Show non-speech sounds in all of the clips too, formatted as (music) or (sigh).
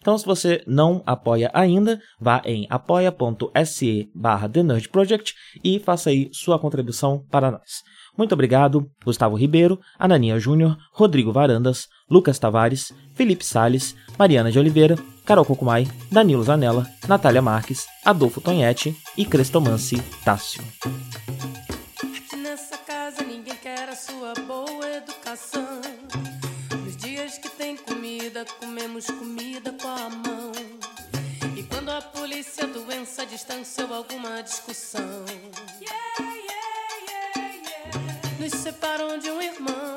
Então, se você não apoia ainda, vá em apoia.se barra Project e faça aí sua contribuição para nós. Muito obrigado, Gustavo Ribeiro, Ananinha Júnior, Rodrigo Varandas, Lucas Tavares, Felipe Sales, Mariana de Oliveira, Carol Cocumai, Danilo Zanella, Natália Marques, Adolfo Tonhete e Crestomance Tássio. Nessa casa ninguém quer a sua boa educação. Comemos comida com a mão. E quando a polícia, doença, distância ou alguma discussão yeah, yeah, yeah, nos separam de um irmão.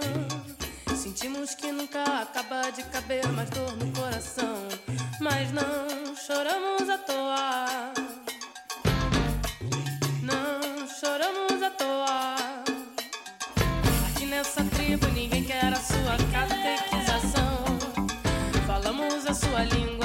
Sentimos que nunca acaba de caber mais dor no coração. Mas não choramos à toa. Não choramos à toa. Aqui nessa tribo ninguém quer a sua catequização. lengua.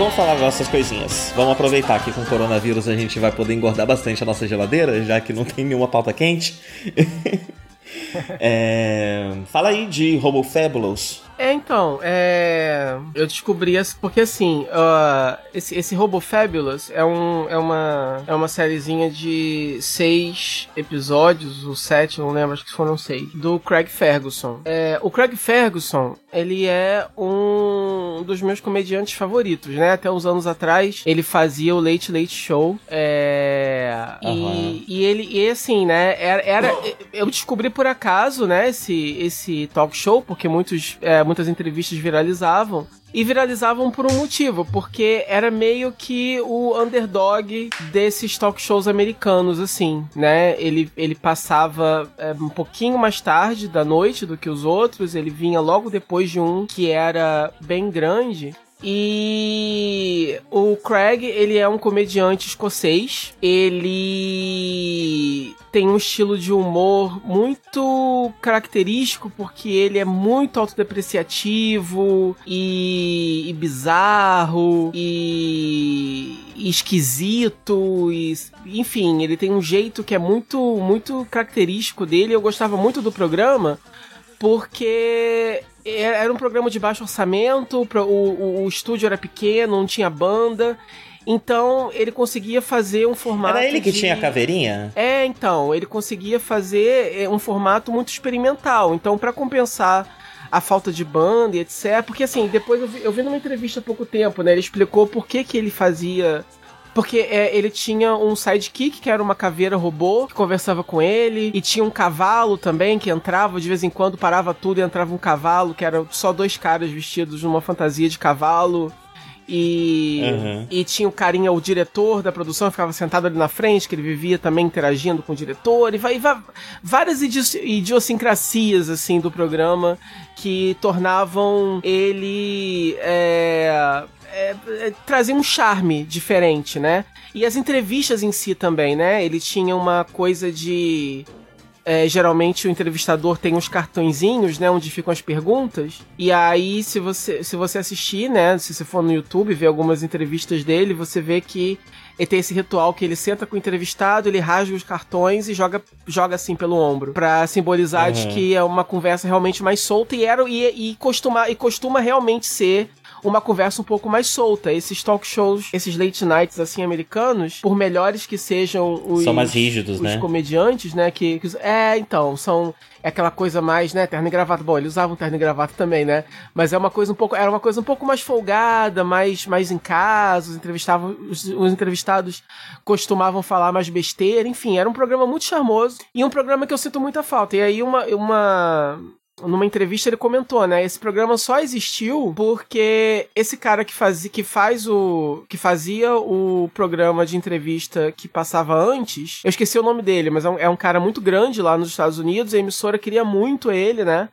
Vamos falar dessas coisinhas. Vamos aproveitar que com o coronavírus a gente vai poder engordar bastante a nossa geladeira, já que não tem nenhuma pauta quente. (laughs) É, Fala aí de Robo Fabulous. É, então, é... eu descobri essa porque assim, uh, esse, esse Robo Fabulous é, um, é, uma, é uma sériezinha de seis episódios, ou sete, não lembro, acho que foram seis, do Craig Ferguson. É, o Craig Ferguson, ele é um dos meus comediantes favoritos, né? Até uns anos atrás, ele fazia o Late Late Show, é... Aham. e, e ele, e assim, né, era, era- eu descobri por acaso, né, esse, esse talk show, porque muitos, é, muitas entrevistas viralizavam. E viralizavam por um motivo, porque era meio que o underdog desses talk shows americanos, assim, né? Ele, ele passava é, um pouquinho mais tarde da noite do que os outros, ele vinha logo depois de um que era bem grande. E o Craig, ele é um comediante escocês. Ele tem um estilo de humor muito característico porque ele é muito autodepreciativo e, e bizarro e, e esquisito e enfim, ele tem um jeito que é muito muito característico dele. Eu gostava muito do programa porque era um programa de baixo orçamento, o, o, o estúdio era pequeno, não tinha banda. Então ele conseguia fazer um formato. Era ele que de- tinha a caveirinha? É, então, ele conseguia fazer é, um formato muito experimental. Então, pra compensar a falta de banda e etc. Porque assim, depois eu vi, eu vi numa entrevista há pouco tempo, né? Ele explicou por que, que ele fazia. Porque é, ele tinha um sidekick, que era uma caveira robô, que conversava com ele, e tinha um cavalo também, que entrava, de vez em quando parava tudo e entrava um cavalo, que era só dois caras vestidos numa fantasia de cavalo. E, Uhum. e tinha o carinha, o diretor da produção, ficava sentado ali na frente, que ele vivia também interagindo com o diretor, e vai, vai- várias idi- idiosincrasias, assim, do programa que tornavam ele. É, é, é, trazia um charme diferente, né? E as entrevistas em si também, né? Ele tinha uma coisa de é, geralmente o entrevistador tem uns cartõezinhos, né, onde ficam as perguntas. E aí, se você, se você assistir, né, se você for no YouTube ver algumas entrevistas dele, você vê que ele tem esse ritual que ele senta com o entrevistado, ele rasga os cartões e joga, joga assim pelo ombro. Pra simbolizar uhum. de que é uma conversa realmente mais solta e era e, e, costuma, e costuma realmente ser uma conversa um pouco mais solta. Esses talk shows, esses late nights assim americanos, por melhores que sejam os são mais rígidos, os né? comediantes, né, que, que, é, então, são é aquela coisa mais, né, terno e gravata. Bom, eles usavam terno e gravata também, né? Mas é uma coisa um pouco, era uma coisa um pouco mais folgada, mais mais em casa, os entrevistavam os, os entrevistados costumavam falar mais besteira, enfim, era um programa muito charmoso e um programa que eu sinto muita falta. E aí uma uma numa entrevista ele comentou, né? Esse programa só existiu porque esse cara que, faz, que faz o. que fazia o programa de entrevista que passava antes. Eu esqueci o nome dele, mas é um, é um cara muito grande lá nos Estados Unidos. A emissora queria muito ele, né?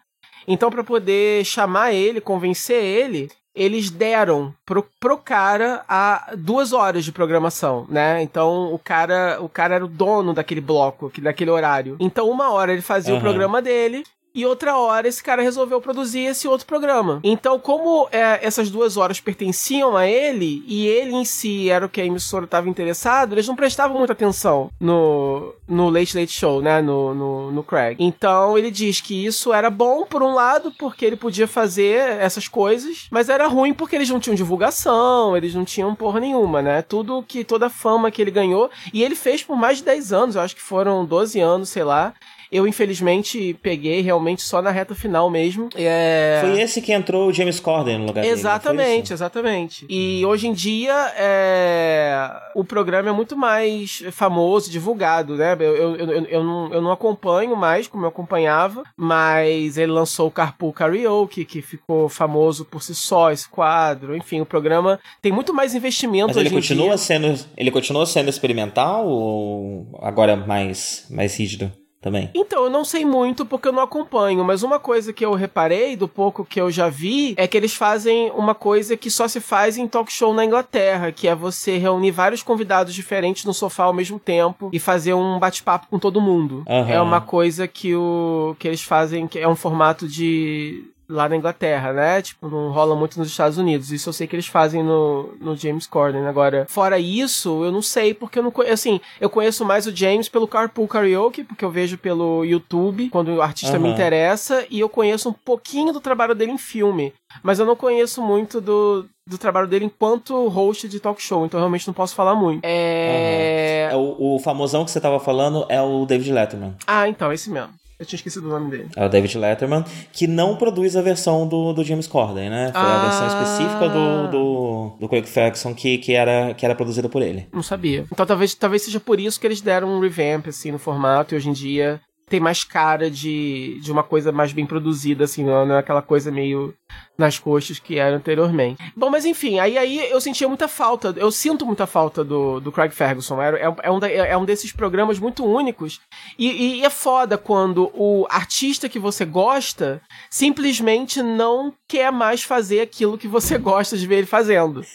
Então, para poder chamar ele, convencer ele, eles deram pro, pro cara a duas horas de programação, né? Então o cara, o cara era o dono daquele bloco, daquele horário. Então uma hora ele fazia uhum. o programa dele e outra hora esse cara resolveu produzir esse outro programa. Então, como é, essas duas horas pertenciam a ele e ele em si era o que a emissora estava interessado, eles não prestavam muita atenção no, no Late Late Show, né? No, no, no Craig. Então, ele diz que isso era bom, por um lado, porque ele podia fazer essas coisas, mas era ruim porque eles não tinham divulgação, eles não tinham porra nenhuma, né? Tudo que, toda a fama que ele ganhou, e ele fez por mais de 10 anos, eu acho que foram 12 anos, sei lá. Eu, infelizmente, peguei realmente só na reta final mesmo. É... Foi esse que entrou o James Corden no lugar Exatamente, dele, exatamente. E hoje em dia, é... o programa é muito mais famoso, divulgado, né? Eu, eu, eu, eu, não, eu não acompanho mais como eu acompanhava, mas ele lançou o Carpool Karaoke, que ficou famoso por si só, esse quadro. Enfim, o programa tem muito mais investimento mas ele continua sendo Ele continua sendo experimental ou agora mais, mais rígido? Também? Então, eu não sei muito porque eu não acompanho, mas uma coisa que eu reparei do pouco que eu já vi é que eles fazem uma coisa que só se faz em talk show na Inglaterra, que é você reunir vários convidados diferentes no sofá ao mesmo tempo e fazer um bate-papo com todo mundo. Uhum. É uma coisa que o que eles fazem, que é um formato de lá na Inglaterra, né? Tipo, não rola muito nos Estados Unidos. Isso eu sei que eles fazem no, no James Corden. Agora, fora isso, eu não sei, porque eu não conheço. Assim, eu conheço mais o James pelo Carpool Karaoke, porque eu vejo pelo YouTube, quando o artista uhum. me interessa, e eu conheço um pouquinho do trabalho dele em filme. Mas eu não conheço muito do, do trabalho dele enquanto host de talk show, então realmente não posso falar muito. É. Uhum. o, o famosão que você tava falando é o David Letterman. Ah, então, esse mesmo. Eu tinha esquecido o nome dele. É o David Letterman, que não produz a versão do, do James Corden, né? Foi ah. a versão específica do, do, do Craig Ferguson que, que, era, que era produzida por ele. Não sabia. Então talvez, talvez seja por isso que eles deram um revamp, assim, no formato, e hoje em dia tem mais cara de, de uma coisa mais bem produzida, assim, não é aquela coisa meio nas coxas que era anteriormente. Bom, mas enfim, aí, aí eu sentia muita falta, eu sinto muita falta do, do Craig Ferguson. É, é, é, um, é um desses programas muito únicos. E, e é foda quando o artista que você gosta simplesmente não quer mais fazer aquilo que você (laughs) gosta de ver ele fazendo.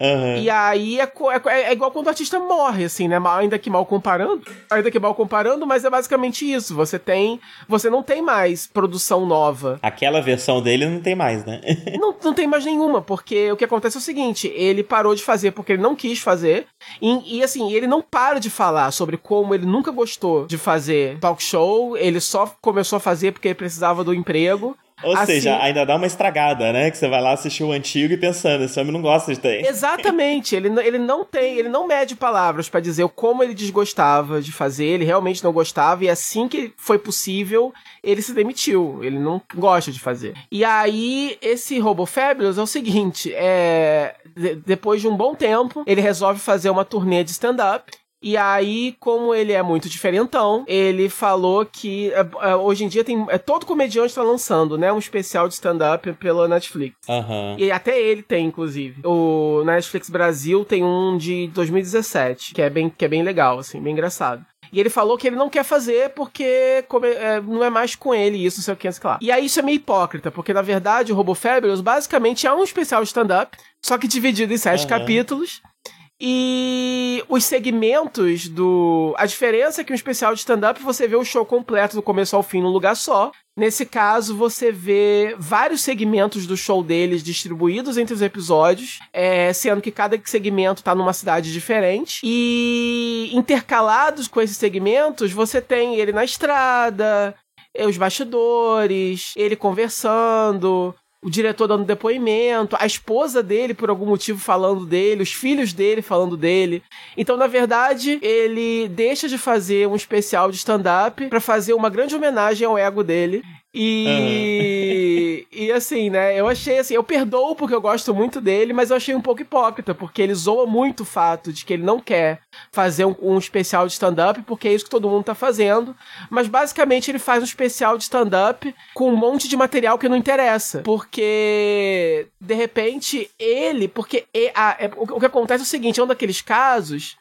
Uhum. E aí é, é, é, igual quando o artista morre, assim, né? Ainda que mal comparando. Ainda que mal comparando, mas é basicamente isso. Você tem. Você não tem mais produção nova. Aquela versão dele não tem mais, né? (laughs) não, não tem mais nenhuma, porque o que acontece é o seguinte: ele parou de fazer porque ele não quis fazer. E, e assim, ele não para de falar sobre como ele nunca gostou de fazer talk show. Ele só começou a fazer porque ele precisava do emprego. Ou assim, seja, ainda dá uma estragada, né? Que você vai lá assistir o antigo e pensando, esse homem não gosta de ter. Exatamente. ele, ele não tem, ele não mede palavras para dizer como ele desgostava de fazer, ele realmente não gostava, e assim que foi possível, ele se demitiu. Ele não gosta de fazer. E aí, esse Robo Fabulous é o seguinte: é. depois de um bom tempo, ele resolve fazer uma turnê de stand-up. E aí, como ele é muito diferentão, ele falou que é, é, hoje em dia tem. É, todo comediante está lançando, né? Um especial de stand-up pela Netflix. Uhum. E até ele tem, inclusive. O Netflix Brasil tem um de 2017, que é bem, que é bem legal, assim, bem engraçado. E ele falou que ele não quer fazer porque é, não é mais com ele isso, sei o que, sei lá. E aí isso é meio hipócrita, porque na verdade o Robo Fabulous basicamente é um especial de stand-up, só que dividido em sete uhum. capítulos E os segmentos do. A diferença é que um especial de stand-up você vê o show completo do começo ao fim num lugar só. Nesse caso, você vê vários segmentos do show deles distribuídos entre os episódios, é, sendo que cada segmento está numa cidade diferente. E intercalados com esses segmentos, você tem ele na estrada, os bastidores, ele conversando, o diretor dando depoimento, a esposa dele por algum motivo falando dele, os filhos dele falando dele. Então, na verdade, ele deixa de fazer um especial de stand-up para fazer uma grande homenagem ao ego dele e, uhum. e assim, né? Eu achei assim, eu perdoo porque eu gosto muito dele, mas eu achei um pouco hipócrita, porque ele zoa muito o fato de que ele não quer fazer um, um especial de stand-up, porque é isso que todo mundo tá fazendo. Mas basicamente ele faz um especial de stand-up com um monte de material que não interessa. Porque, de repente, ele. Porque a, é, o que acontece é o seguinte: é um daqueles casos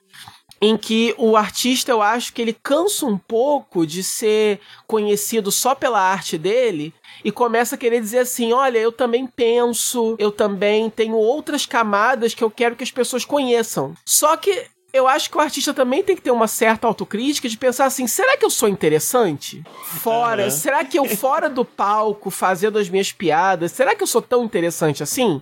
em que o artista, eu acho que ele cansa um pouco de ser conhecido só pela arte dele e começa a querer dizer assim: olha, eu também penso, eu também tenho outras camadas que eu quero que as pessoas conheçam. Só que eu acho que o artista também tem que ter uma certa autocrítica de pensar assim: será que eu sou interessante? Fora, uhum. será que eu fora do palco fazendo as minhas piadas, será que eu sou tão interessante assim?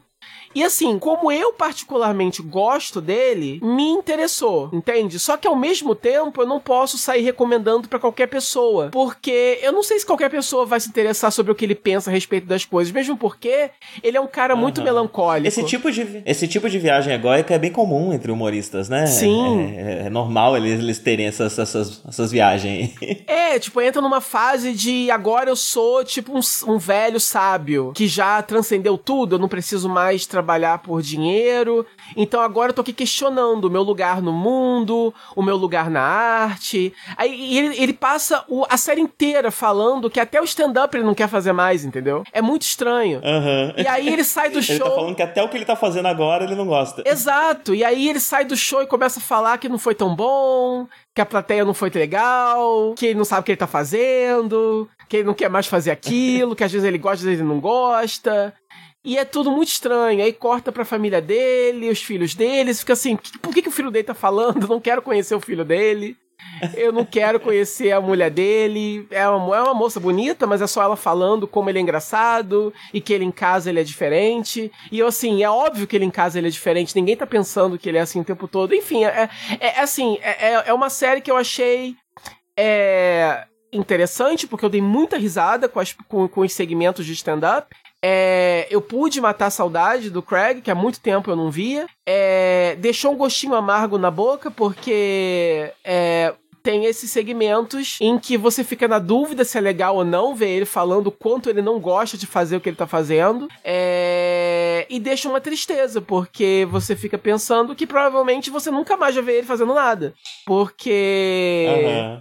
E assim, como eu particularmente gosto dele, me interessou, entende? Só que ao mesmo tempo eu não posso sair recomendando para qualquer pessoa, porque eu não sei se qualquer pessoa vai se interessar sobre o que ele pensa a respeito das coisas, mesmo porque ele é um cara uhum. muito melancólico. Esse tipo de esse tipo de viagem egóica é bem comum entre humoristas, né? Sim. É, é, é normal eles, eles terem essas, essas, essas viagens. (laughs) é, tipo, entra numa fase de agora eu sou tipo um, um velho sábio que já transcendeu tudo, eu não preciso mais trabalhar trabalhar por dinheiro. Então agora eu tô aqui questionando o meu lugar no mundo, o meu lugar na arte. Aí ele, ele passa o, a série inteira falando que até o stand-up ele não quer fazer mais, entendeu? É muito estranho. Uhum. E aí ele sai do show. (laughs) Ele tá falando que até o que ele tá fazendo agora ele não gosta. Exato. E aí ele sai do show e começa a falar que não foi tão bom, que a plateia não foi legal, que ele não sabe o que ele tá fazendo, que ele não quer mais fazer aquilo, que às vezes ele gosta, às vezes ele não gosta. E é tudo muito estranho. Aí corta pra família dele, os filhos deles. Fica assim: por que, que o filho dele tá falando? Não quero conhecer o filho dele. Eu não quero conhecer a mulher dele. É uma, é uma moça bonita, mas é só ela falando como ele é engraçado e que ele em casa ele é diferente. E eu, assim, é óbvio que ele em casa ele é diferente. Ninguém tá pensando que ele é assim o tempo todo. Enfim, é, é, é assim, é, é uma série que eu achei. É, interessante, porque eu dei muita risada com, as, com, com os segmentos de stand-up. É, eu pude matar a saudade do Craig, que há muito tempo eu não via. É, deixou um gostinho amargo na boca, porque é, tem esses segmentos em que você fica na dúvida se é legal ou não ver ele falando quanto ele não gosta de fazer o que ele tá fazendo. É... E deixa uma tristeza, porque você fica pensando que provavelmente você nunca mais vai ver ele fazendo nada. Porque.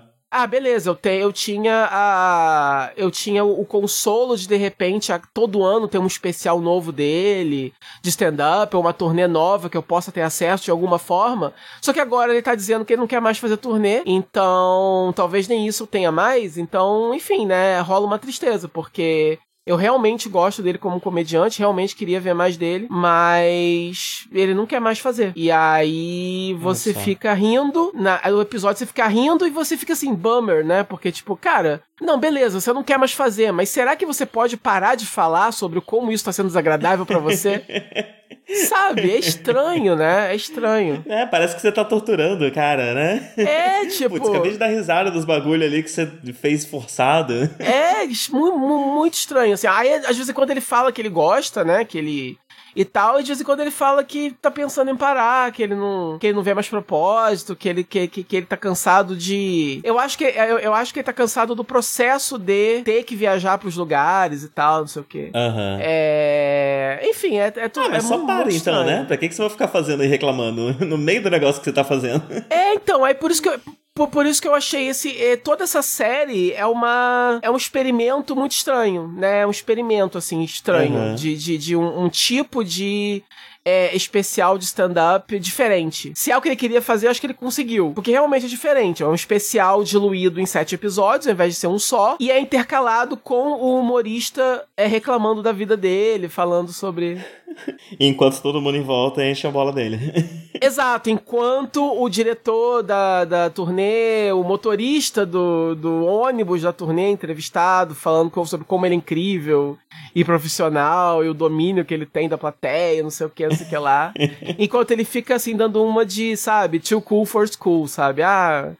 Uhum ah, beleza, eu, te, eu tinha a. Eu tinha o, consolo de de repente, a, todo ano ter um especial novo dele, de stand-up, ou uma turnê nova que eu possa ter acesso de alguma forma. Só que agora ele tá dizendo que ele não quer mais fazer turnê, então talvez nem isso tenha mais. Então, enfim, né? Rola uma tristeza, porque eu realmente gosto dele como comediante, realmente queria ver mais dele, mas ele não quer mais fazer. E aí você Nossa. fica rindo, na, no episódio você fica rindo e você fica assim, bummer, né? Porque, tipo, cara, não, beleza, você não quer mais fazer, mas será que você pode parar de falar sobre como isso tá sendo desagradável para você? (laughs) Sabe? É estranho, né? É estranho. É, parece que você tá torturando cara, né? É, (laughs) tipo. Putz, acabei de dar risada dos bagulho ali que você fez forçado. É, muito, muito estranho. Assim, aí, às vezes, quando ele fala que ele gosta, né? Que ele e tal, e de vez em quando ele fala que tá pensando em parar, que ele não, que ele não vê mais propósito, que ele, que, que, que ele tá cansado de. Eu acho que eu, eu, acho que ele tá cansado do processo de ter que viajar pros lugares e tal, não sei o quê. Uhum. É. Enfim, é, é tudo. Ah, mas é só para então, né? Pra que, que você vai ficar fazendo aí reclamando (laughs) no meio do negócio que você tá fazendo? É, então, é por isso que eu, por, por isso que eu achei esse. Eh, toda essa série é uma. É um experimento muito estranho, né? É um experimento, assim, estranho. Uhum. De, de, de um, um tipo de. É, especial de stand-up diferente. Se é o que ele queria fazer, acho que ele conseguiu. Porque realmente é diferente. É um especial diluído em sete episódios, ao invés de ser um só. E é intercalado com o humorista é, reclamando da vida dele, falando sobre (laughs) Enquanto todo mundo em volta enche a bola dele. (laughs) Exato, enquanto o diretor da, da turnê, o motorista do, do ônibus da turnê entrevistado, falando sobre como ele é incrível e profissional e o domínio que ele tem da plateia, não sei o que, não sei o que lá. (laughs) enquanto ele fica assim, dando uma de, sabe, too cool for school, sabe? Ah,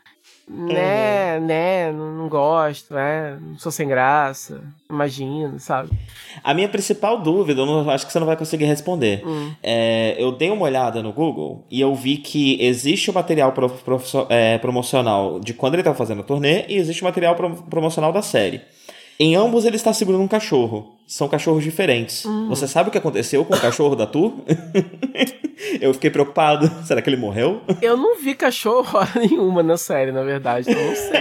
né, uhum. né, não, não gosto, né, não sou sem graça, imagino, sabe? A minha principal dúvida, eu não, acho que você não vai conseguir responder. Hum. É, eu dei uma olhada no Google e eu vi que existe o material pro, pro, é, promocional de quando ele estava fazendo a turnê e existe o material pro, promocional da série. Em ambos ele está segurando um cachorro. São cachorros diferentes. Hum. Você sabe o que aconteceu com o cachorro da Tu? (laughs) eu fiquei preocupado. (laughs) Será que ele morreu? Eu não vi cachorro (laughs) nenhuma na série, na verdade. Então não sei.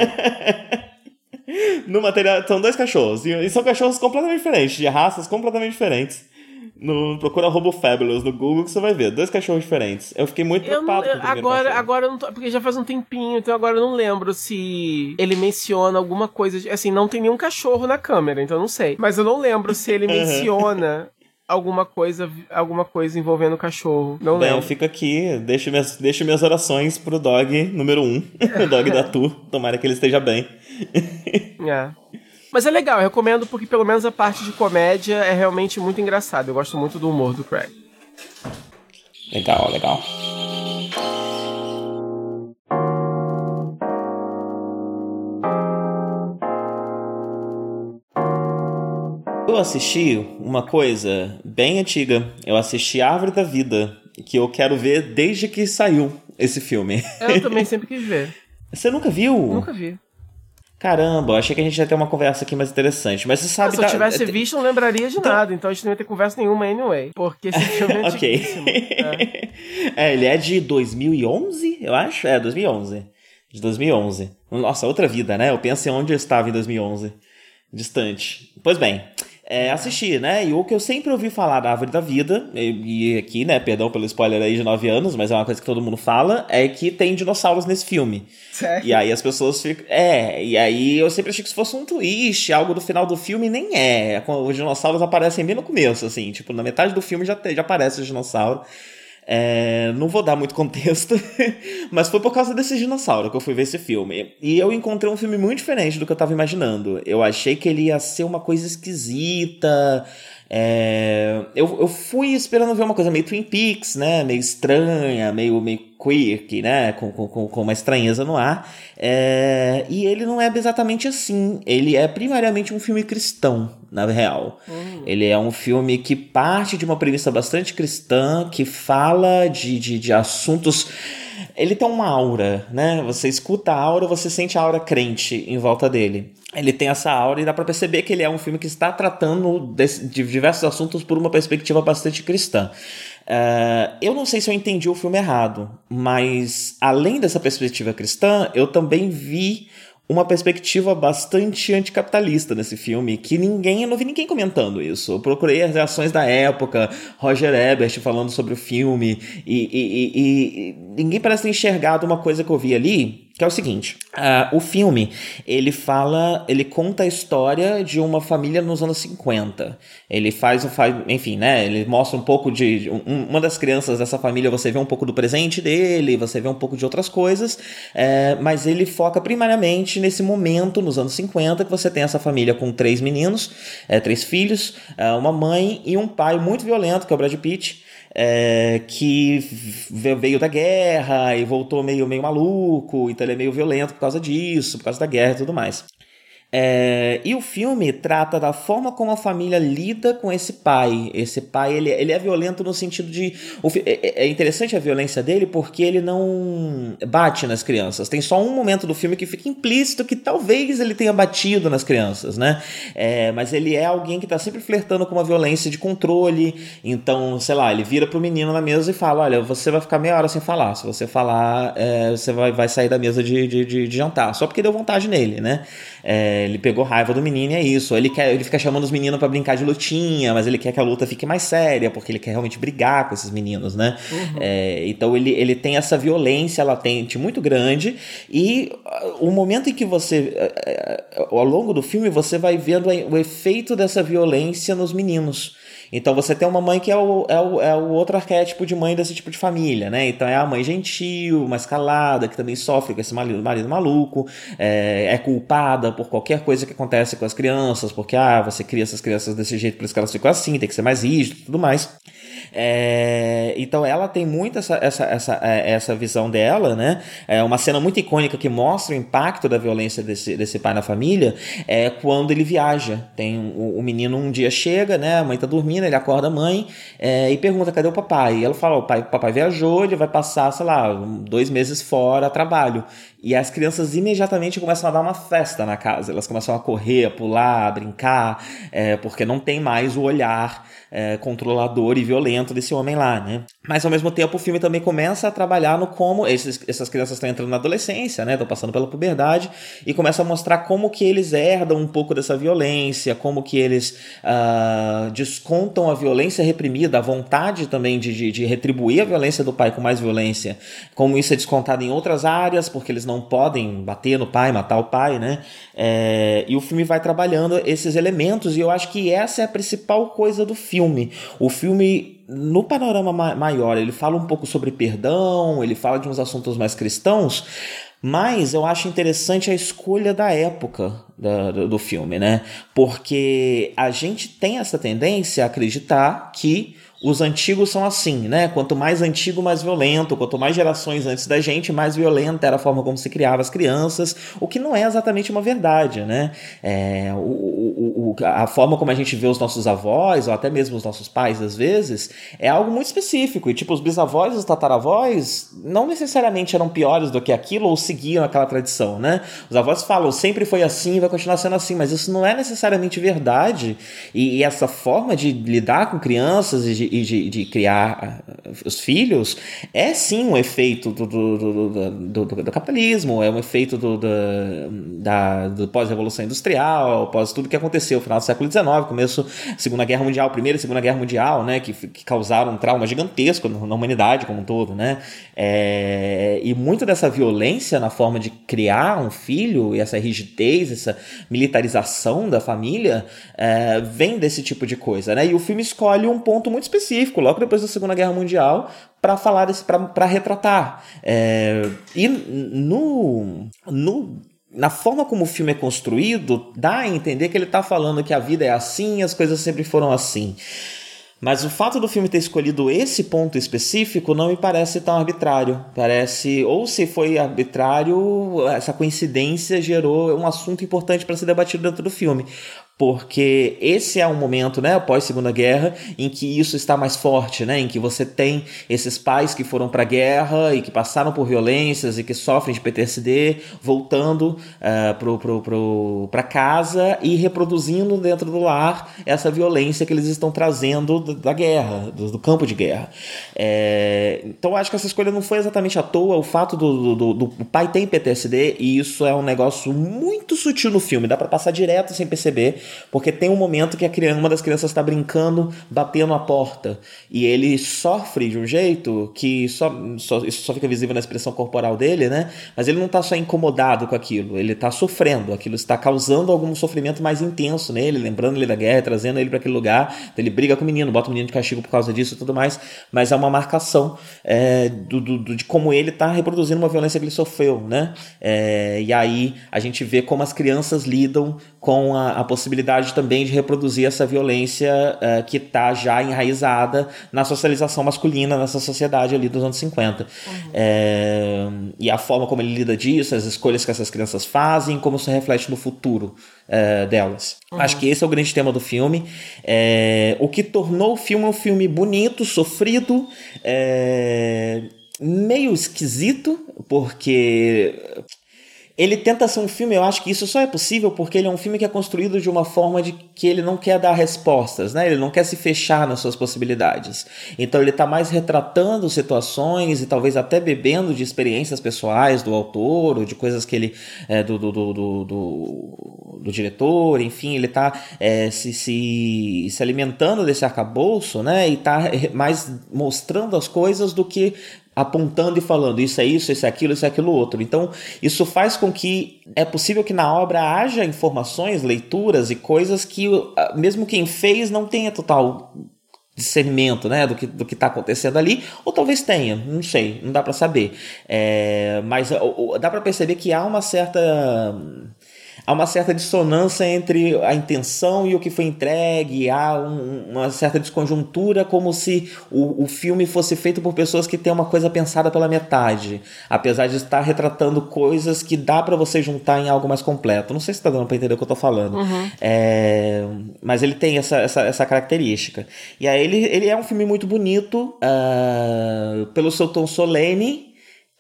no material, são dois cachorros. E são cachorros completamente diferentes, de raças completamente diferentes. No, procura Robo Fabulous no Google que você vai ver. Dois cachorros diferentes. Eu fiquei muito preocupado eu, com o Agora, cachorro. agora eu não tô, porque já faz um tempinho, então agora eu não lembro se ele menciona alguma coisa. De, assim, não tem nenhum cachorro na câmera, então eu não sei. Mas eu não lembro se ele (laughs) menciona alguma coisa, alguma coisa envolvendo o cachorro. Não Bem, lembro. fica aqui, deixo minhas, deixo minhas orações pro dog número um, (laughs) o dog da Tu. Tomara que ele esteja bem. é. (laughs) Mas é legal, eu recomendo porque pelo menos a parte de comédia é realmente muito engraçada. Eu gosto muito do humor do Craig. Legal, legal. Eu assisti uma coisa bem antiga. Eu assisti Árvore da Vida, que eu quero ver desde que saiu esse filme. Eu também (laughs) sempre quis ver. Você nunca viu? Nunca vi. Caramba, achei que a gente ia ter uma conversa aqui mais interessante. Mas você sabe. se eu tivesse da... visto, não lembraria de então... nada. Então a gente não ia ter conversa nenhuma anyway. Porque esse (laughs) filme é Ok. É. (laughs) é, ele é de 2011, eu acho. É, 2011. De 2011. Nossa, outra vida, né? Eu penso em onde eu estava em 2011. Distante. Pois bem é, assistir, né? E o que eu sempre ouvi falar da Árvore da Vida, e, e, aqui, né, perdão pelo spoiler aí de 9 anos, mas é uma coisa que todo mundo fala, é que tem dinossauros nesse filme. Sério? E aí as pessoas ficam. É, e aí eu sempre achei que se fosse um twist, algo do final do filme, nem é. Os dinossauros aparecem bem no começo, assim, tipo, na metade do filme já, já aparece o dinossauro. É, não vou dar muito contexto, (laughs) mas foi por causa desse dinossauro que eu fui ver esse filme. E eu encontrei um filme muito diferente do que eu estava imaginando. Eu achei que ele ia ser uma coisa esquisita. É, eu, eu fui esperando ver uma coisa meio Twin Peaks, né? Meio estranha, meio, meio quirky, né? Com, com, com uma estranheza no ar. É, e ele não é exatamente assim. Ele é primariamente um filme cristão, na real. Uhum. Ele é um filme que parte de uma premissa bastante cristã, que fala de, de, de assuntos ele tem uma aura, né? Você escuta a aura, você sente a aura crente em volta dele. Ele tem essa aura e dá para perceber que ele é um filme que está tratando de diversos assuntos por uma perspectiva bastante cristã. Uh, eu não sei se eu entendi o filme errado, mas além dessa perspectiva cristã, eu também vi uma perspectiva bastante anticapitalista nesse filme, que ninguém, eu não vi ninguém comentando isso. Eu procurei as reações da época, Roger Ebert falando sobre o filme, e, e, e, e ninguém parece ter enxergado uma coisa que eu vi ali, que é o seguinte, uh, o filme, ele fala, ele conta a história de uma família nos anos 50. Ele faz, faz enfim, né, ele mostra um pouco de, um, uma das crianças dessa família, você vê um pouco do presente dele, você vê um pouco de outras coisas, é, mas ele foca primariamente nesse momento, nos anos 50, que você tem essa família com três meninos, é, três filhos, é, uma mãe e um pai muito violento, que é o Brad Pitt, é, que veio da guerra e voltou meio, meio maluco, então ele é meio violento por causa disso, por causa da guerra e tudo mais. É, e o filme trata da forma como a família lida com esse pai. Esse pai, ele, ele é violento no sentido de. O, é, é, é, interessante a violência dele porque ele não bate nas crianças. Tem só um momento do filme que fica implícito que talvez ele tenha batido nas crianças, né? É, mas ele é alguém que tá sempre flertando com uma violência de controle. Então, sei lá, ele vira pro menino na mesa e fala: Olha, você vai ficar meia hora sem falar. Se você falar, é, você vai, vai sair da mesa de, de, de, de jantar. Só porque deu vontade nele, né? É, ele pegou raiva do menino e é isso. Ele, quer, ele fica chamando os meninos para brincar de lutinha, mas ele quer que a luta fique mais séria, porque ele quer realmente brigar com esses meninos, né? Uhum. É, então ele, ele tem essa violência latente muito grande e uh, o momento em que você, uh, uh, ao longo do filme, você vai vendo o efeito dessa violência nos meninos. Então você tem uma mãe que é o, é, o, é o outro arquétipo de mãe desse tipo de família, né? Então é a mãe gentil, mais calada, que também sofre com esse marido, marido maluco, é, é, culpada por qualquer coisa que acontece com as crianças, porque ah, você cria essas crianças desse jeito, por isso que elas ficam assim, tem que ser mais rígido e tudo mais. É, então ela tem muito essa, essa, essa, é, essa visão dela, né? É uma cena muito icônica que mostra o impacto da violência desse, desse pai na família é quando ele viaja. Tem o, o menino um dia chega, né? A mãe tá dormindo, ele acorda a mãe é, e pergunta cadê o papai. E ela fala: o pai, o papai viajou, ele vai passar, sei lá, dois meses fora trabalho. E as crianças imediatamente começam a dar uma festa na casa. Elas começam a correr, a pular, a brincar, é, porque não tem mais o olhar é, controlador e violento desse homem lá, né? Mas ao mesmo tempo o filme também começa a trabalhar no como esses, essas crianças estão entrando na adolescência, né? Estão passando pela puberdade e começa a mostrar como que eles herdam um pouco dessa violência, como que eles uh, descontam a violência reprimida, a vontade também de, de, de retribuir a violência do pai com mais violência, como isso é descontado em outras áreas, porque eles não podem bater no pai, matar o pai, né? É, e o filme vai trabalhando esses elementos e eu acho que essa é a principal coisa do filme. O filme, no panorama maior, ele fala um pouco sobre perdão, ele fala de uns assuntos mais cristãos, mas eu acho interessante a escolha da época do, do filme, né? Porque a gente tem essa tendência a acreditar que os antigos são assim, né? Quanto mais antigo, mais violento. Quanto mais gerações antes da gente, mais violenta era a forma como se criava as crianças, o que não é exatamente uma verdade, né? É, o, o, o, a forma como a gente vê os nossos avós, ou até mesmo os nossos pais, às vezes, é algo muito específico. E, tipo, os bisavós e os tataravós não necessariamente eram piores do que aquilo ou seguiam aquela tradição, né? Os avós falam, sempre foi assim e vai continuar sendo assim, mas isso não é necessariamente verdade. E, e essa forma de lidar com crianças e de e de, de criar ah, os filhos é sim um efeito do, do, do, do, do capitalismo, é um efeito do, do, da, do pós-revolução industrial, pós tudo que aconteceu no final do século XIX, começo da Segunda Guerra Mundial, Primeira e Segunda Guerra Mundial, né, que, que causaram um trauma gigantesco na humanidade como um todo, né, é, e muito dessa violência na forma de criar um filho e essa rigidez, essa militarização da família é, vem desse tipo de coisa, né, e o filme escolhe um ponto muito específico específico, logo depois da Segunda Guerra Mundial, para falar desse, para retratar. É, e no, no na forma como o filme é construído, dá a entender que ele está falando que a vida é assim, as coisas sempre foram assim. Mas o fato do filme ter escolhido esse ponto específico não me parece tão arbitrário. Parece, ou se foi arbitrário, essa coincidência gerou um assunto importante para ser debatido dentro do filme porque esse é um momento, né, após Segunda Guerra, em que isso está mais forte, né, em que você tem esses pais que foram para a guerra e que passaram por violências e que sofrem de PTSD, voltando uh, para casa e reproduzindo dentro do lar essa violência que eles estão trazendo da guerra, do, do campo de guerra. É, então acho que essa escolha não foi exatamente à toa, o fato do, do, do, do pai ter PTSD, e isso é um negócio muito sutil no filme, dá para passar direto sem perceber, porque tem um momento que a criança, uma das crianças está brincando, batendo a porta. E ele sofre de um jeito que só, só, isso só fica visível na expressão corporal dele, né? Mas ele não está só incomodado com aquilo, ele está sofrendo. Aquilo está causando algum sofrimento mais intenso nele, lembrando ele da guerra, trazendo ele para aquele lugar. Então ele briga com o menino, bota o menino de castigo por causa disso e tudo mais. Mas é uma marcação é, do, do, de como ele está reproduzindo uma violência que ele sofreu, né? É, e aí a gente vê como as crianças lidam com a, a possibilidade também de reproduzir essa violência uh, que está já enraizada na socialização masculina nessa sociedade ali dos anos 50. Uhum. É, e a forma como ele lida disso, as escolhas que essas crianças fazem, como isso reflete no futuro uh, delas. Uhum. Acho que esse é o grande tema do filme. É, o que tornou o filme um filme bonito, sofrido, é, meio esquisito, porque ele tenta ser um filme, eu acho que isso só é possível porque ele é um filme que é construído de uma forma de que ele não quer dar respostas, né? Ele não quer se fechar nas suas possibilidades. Então ele está mais retratando situações e talvez até bebendo de experiências pessoais do autor ou de coisas que ele é, do, do, do, do, do, diretor, enfim, ele está é, se, se, se alimentando desse arcabouço, né? E está mais mostrando as coisas do que apontando e falando isso é isso, isso é aquilo, isso é aquilo outro. Então, isso faz com que é possível que na obra haja informações, leituras e coisas que mesmo quem fez não tenha total discernimento, né, do que do está acontecendo ali, ou talvez tenha, não sei, não dá para saber. É, mas dá para perceber que há uma certa há uma certa dissonância entre a intenção e o que foi entregue, há um, uma certa desconjuntura, como se o, o filme fosse feito por pessoas que têm uma coisa pensada pela metade, apesar de estar retratando coisas que dá para você juntar em algo mais completo. Não sei se está dando para entender o que eu estou falando, uhum. é, mas ele tem essa, essa, essa, característica. E aí ele, ele é um filme muito bonito, uh, pelo seu tom solene,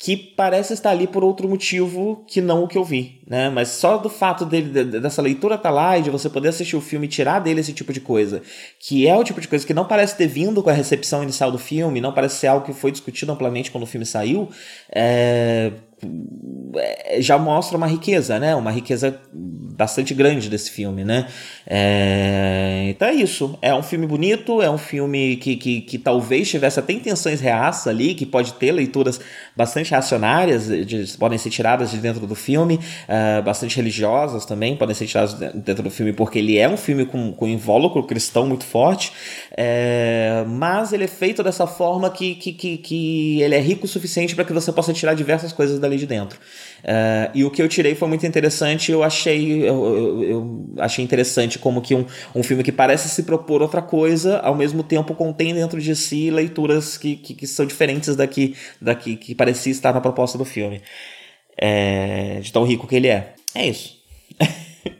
que parece estar ali por outro motivo que não o que eu vi, né? Mas só do fato dele, dessa leitura tá lá e de você poder assistir o filme e tirar dele esse tipo de coisa, que é o tipo de coisa que não parece ter vindo com a recepção inicial do filme, não parece ser algo que foi discutido amplamente quando o filme saiu, é, é, já mostra uma riqueza, né? Uma riqueza bastante grande desse filme, né? É... Então é isso. É um filme bonito, é um filme que, que, que talvez tivesse até intenções reaças ali, que pode ter leituras bastante reacionárias, de, podem ser tiradas de dentro do filme, uh, bastante religiosas também, podem ser tiradas de dentro do filme, porque ele é um filme com, com invólucro cristão muito forte, é... mas ele é feito dessa forma que, que, que, que ele é rico o suficiente para que você possa tirar diversas coisas dali de dentro. E o que eu tirei foi muito interessante, eu achei, eu, eu, eu, achei interessante como que um, um filme que parece se propor outra coisa, ao mesmo tempo contém dentro de si leituras que, que, que são diferentes daqui, daqui que parecia estar na proposta do filme. É, de tão rico que ele é. É isso.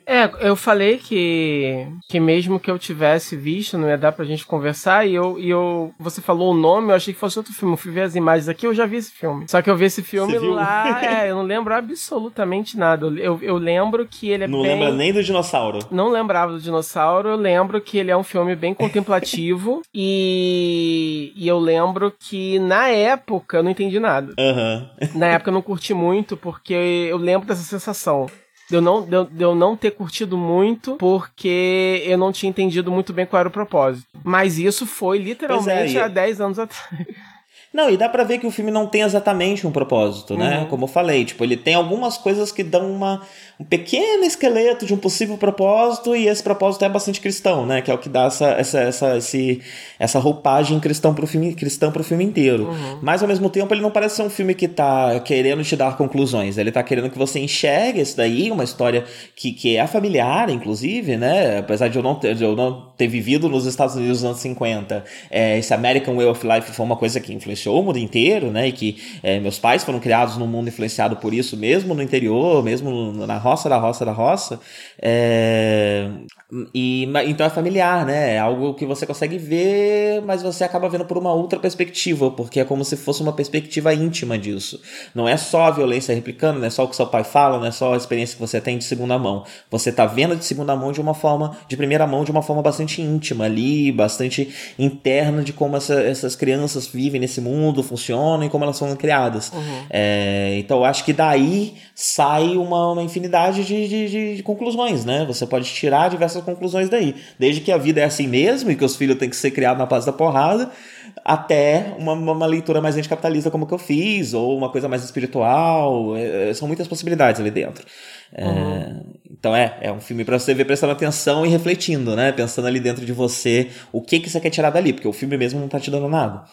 É, eu falei que, que mesmo que eu tivesse visto, não ia dar pra gente conversar, e eu, e eu você falou o nome, eu achei que fosse outro filme. Eu fui ver as imagens aqui, eu já vi esse filme. Só que eu vi esse filme lá, é, eu não lembro absolutamente nada. Eu, eu lembro que ele é não bem... lembra nem do dinossauro. Não lembrava do dinossauro, eu lembro que ele é um filme bem contemplativo, (laughs) e, e eu lembro que na época eu não entendi nada. Uhum. Na época eu não curti muito, porque eu lembro dessa sensação eu não, de eu, de eu não ter curtido muito porque eu não tinha entendido muito bem qual era o propósito. Mas isso foi literalmente é, há 10 anos atrás. (laughs) Não, e dá pra ver que o filme não tem exatamente um propósito, né? Uhum. Como eu falei, tipo, ele tem algumas coisas que dão uma, um pequeno esqueleto de um possível propósito, e esse propósito é bastante cristão, né? Que é o que dá essa, essa, essa, esse, essa roupagem cristão pro filme, cristão pro filme inteiro. Uhum. Mas ao mesmo tempo ele não parece ser um filme que tá querendo te dar conclusões. Ele tá querendo que você enxergue isso daí, uma história que, que é familiar, inclusive, né? Apesar de eu não ter, eu não ter vivido nos Estados Unidos nos anos 50, é, esse American Way of Life foi uma coisa que influenciou influenciou o mundo inteiro, né? E que é, meus pais foram criados num mundo influenciado por isso, mesmo no interior, mesmo na roça da roça da roça. É, e, então é familiar, né? É algo que você consegue ver, mas você acaba vendo por uma outra perspectiva, porque é como se fosse uma perspectiva íntima disso. Não é só a violência replicando, não é só o que seu pai fala, não é só a experiência que você tem de segunda mão. Você tá vendo de segunda mão de uma forma, de primeira mão, de uma forma bastante íntima ali, bastante interna de como essa, essas crianças vivem nesse mundo, funcionam e como elas são criadas. Uhum. É, então eu acho que daí sai uma, uma infinidade de, de, de conclusões, né? Você pode tirar diversas conclusões daí. Desde que a vida é assim mesmo e que os filhos têm que ser criados na paz da porrada, até uma, uma leitura mais anticapitalista como que eu fiz, ou uma coisa mais espiritual. É, é são muitas possibilidades ali dentro. É, uhum. então é, é um filme para você ver prestando atenção e refletindo, né? Pensando ali dentro de você o que, que você quer tirar dali, porque o filme mesmo não tá te dando nada.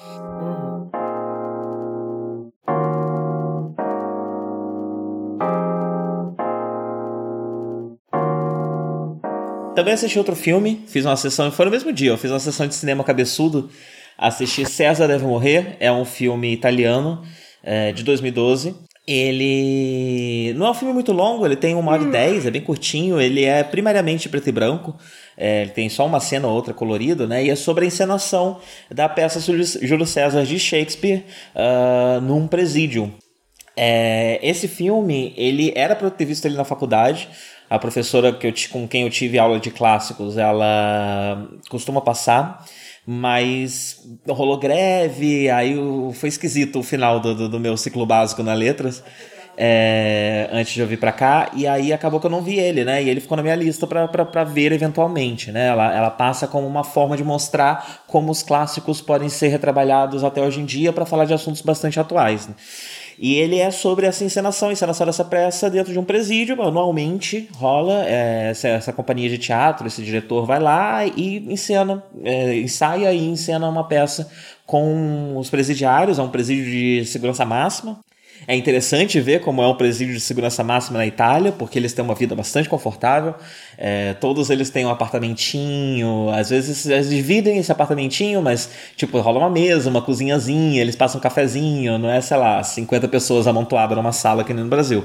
Também assisti outro filme, fiz uma sessão, foi no mesmo dia, eu fiz uma sessão de cinema cabeçudo, assisti César Deve Morrer, é um filme italiano é, de 2012. Ele não é um filme muito longo, ele tem uma hora e dez, é bem curtinho, ele é primariamente preto e branco, é, ele tem só uma cena ou outra colorida, né? E é sobre a encenação da peça Júlio César de Shakespeare uh, num presídio. É, esse filme, ele era para ter visto ele na faculdade, a professora que eu, com quem eu tive aula de clássicos, ela costuma passar, mas rolou greve, aí foi esquisito o final do, do, meu ciclo básico na letras. É, antes de eu vir para cá, e aí acabou que eu não vi ele, né? E ele ficou na minha lista para ver eventualmente, né? Ela, ela passa como uma forma de mostrar como os clássicos podem ser retrabalhados até hoje em dia para falar de assuntos bastante atuais. Né? E ele é sobre essa encenação, encenação dessa peça dentro de um presídio, anualmente rola, é, essa, essa, companhia de teatro, esse diretor vai lá e encena, é, ensaia e encena uma peça com os presidiários, é um presídio de segurança máxima, é interessante ver como é um presídio de segurança máxima na Itália, porque eles têm uma vida bastante confortável. É, todos eles têm um apartamentinho, às vezes eles dividem esse apartamentinho, mas tipo, rola uma mesa, uma cozinhazinha, eles passam um cafezinho, não é, sei lá, 50 pessoas amontoadas numa sala aqui no Brasil.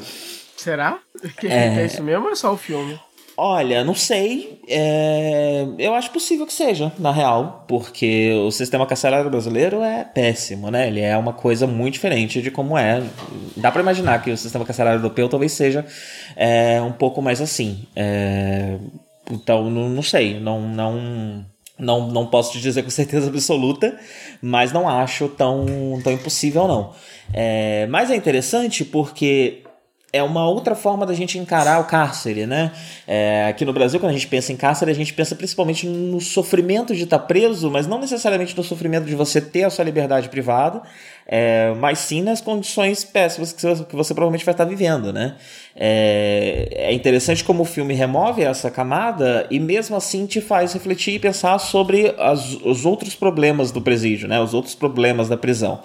Será? Que (laughs) é... é isso mesmo ou é só o filme? Olha, não sei. É... Eu acho possível que seja, na real, porque o sistema carcerário brasileiro é péssimo, né? Ele é uma coisa muito diferente de como é. Dá para imaginar que o sistema carcerário europeu talvez seja é, um pouco mais assim. É... Então, não, não sei. Não, não, não, não posso te dizer com certeza absoluta, mas não acho tão, tão impossível, não. É... Mas é interessante porque é uma outra forma da gente encarar o cárcere, né? É, aqui no Brasil, quando a gente pensa em cárcere, a gente pensa principalmente no sofrimento de estar preso, mas não necessariamente no sofrimento de você ter a sua liberdade privada, é, mas sim nas condições péssimas que você, que você provavelmente vai estar vivendo, né? É, é, interessante como o filme remove essa camada e mesmo assim te faz refletir e pensar sobre as, os outros problemas do presídio, né? Os outros problemas da prisão.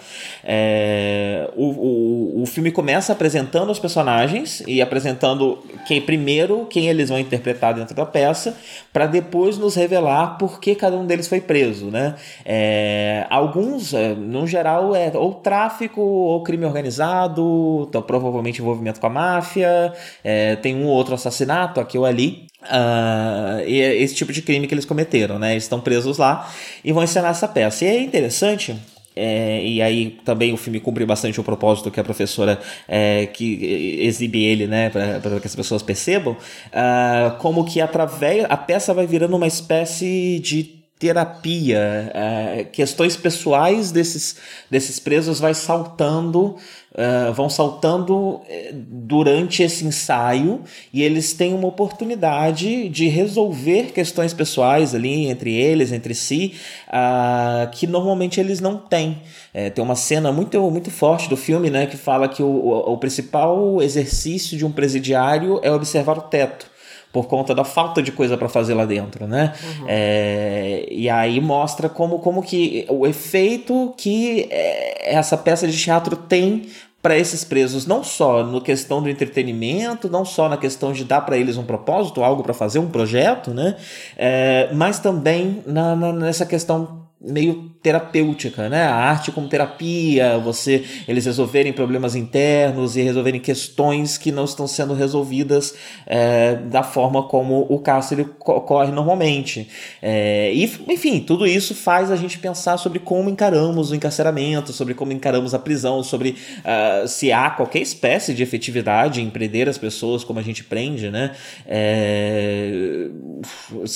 É, o, o, o filme começa apresentando os personagens e apresentando quem primeiro quem eles vão interpretar dentro da peça, para depois nos revelar por que cada um deles foi preso, né? É, alguns, é, no geral, é ou tráfico ou crime organizado, então provavelmente envolvimento com a máfia, é, tem um ou outro assassinato aqui ou ali. Uh, é esse tipo de crime que eles cometeram, né? Eles estão presos lá e vão encenar essa peça. E é interessante é, e aí também o filme cumpre bastante o propósito que a professora é, que exibe ele, né, para que as pessoas percebam, uh, como que através a peça vai virando uma espécie de terapia, é, questões pessoais desses, desses presos vai saltando, uh, vão saltando é, durante esse ensaio e eles têm uma oportunidade de resolver questões pessoais ali entre eles, entre si, uh, que normalmente eles não têm. É, tem uma cena muito, muito forte do filme né, que fala que o, o, o principal exercício de um presidiário é observar o teto por conta da falta de coisa para fazer lá dentro, né? Uhum. É, e aí mostra como, como que o efeito que é, essa peça de teatro tem para esses presos, não só no questão do entretenimento, não só na questão de dar para eles um propósito, algo para fazer, um projeto, né? É, mas também na, na, nessa questão meio terapêutica, né? A arte como terapia, você eles resolverem problemas internos e resolverem questões que não estão sendo resolvidas é, da forma como o cárcere ocorre normalmente. É, e, enfim, tudo isso faz a gente pensar sobre como encaramos o encarceramento, sobre como encaramos a prisão, sobre uh, se há qualquer espécie de efetividade em prender as pessoas como a gente prende, né? É,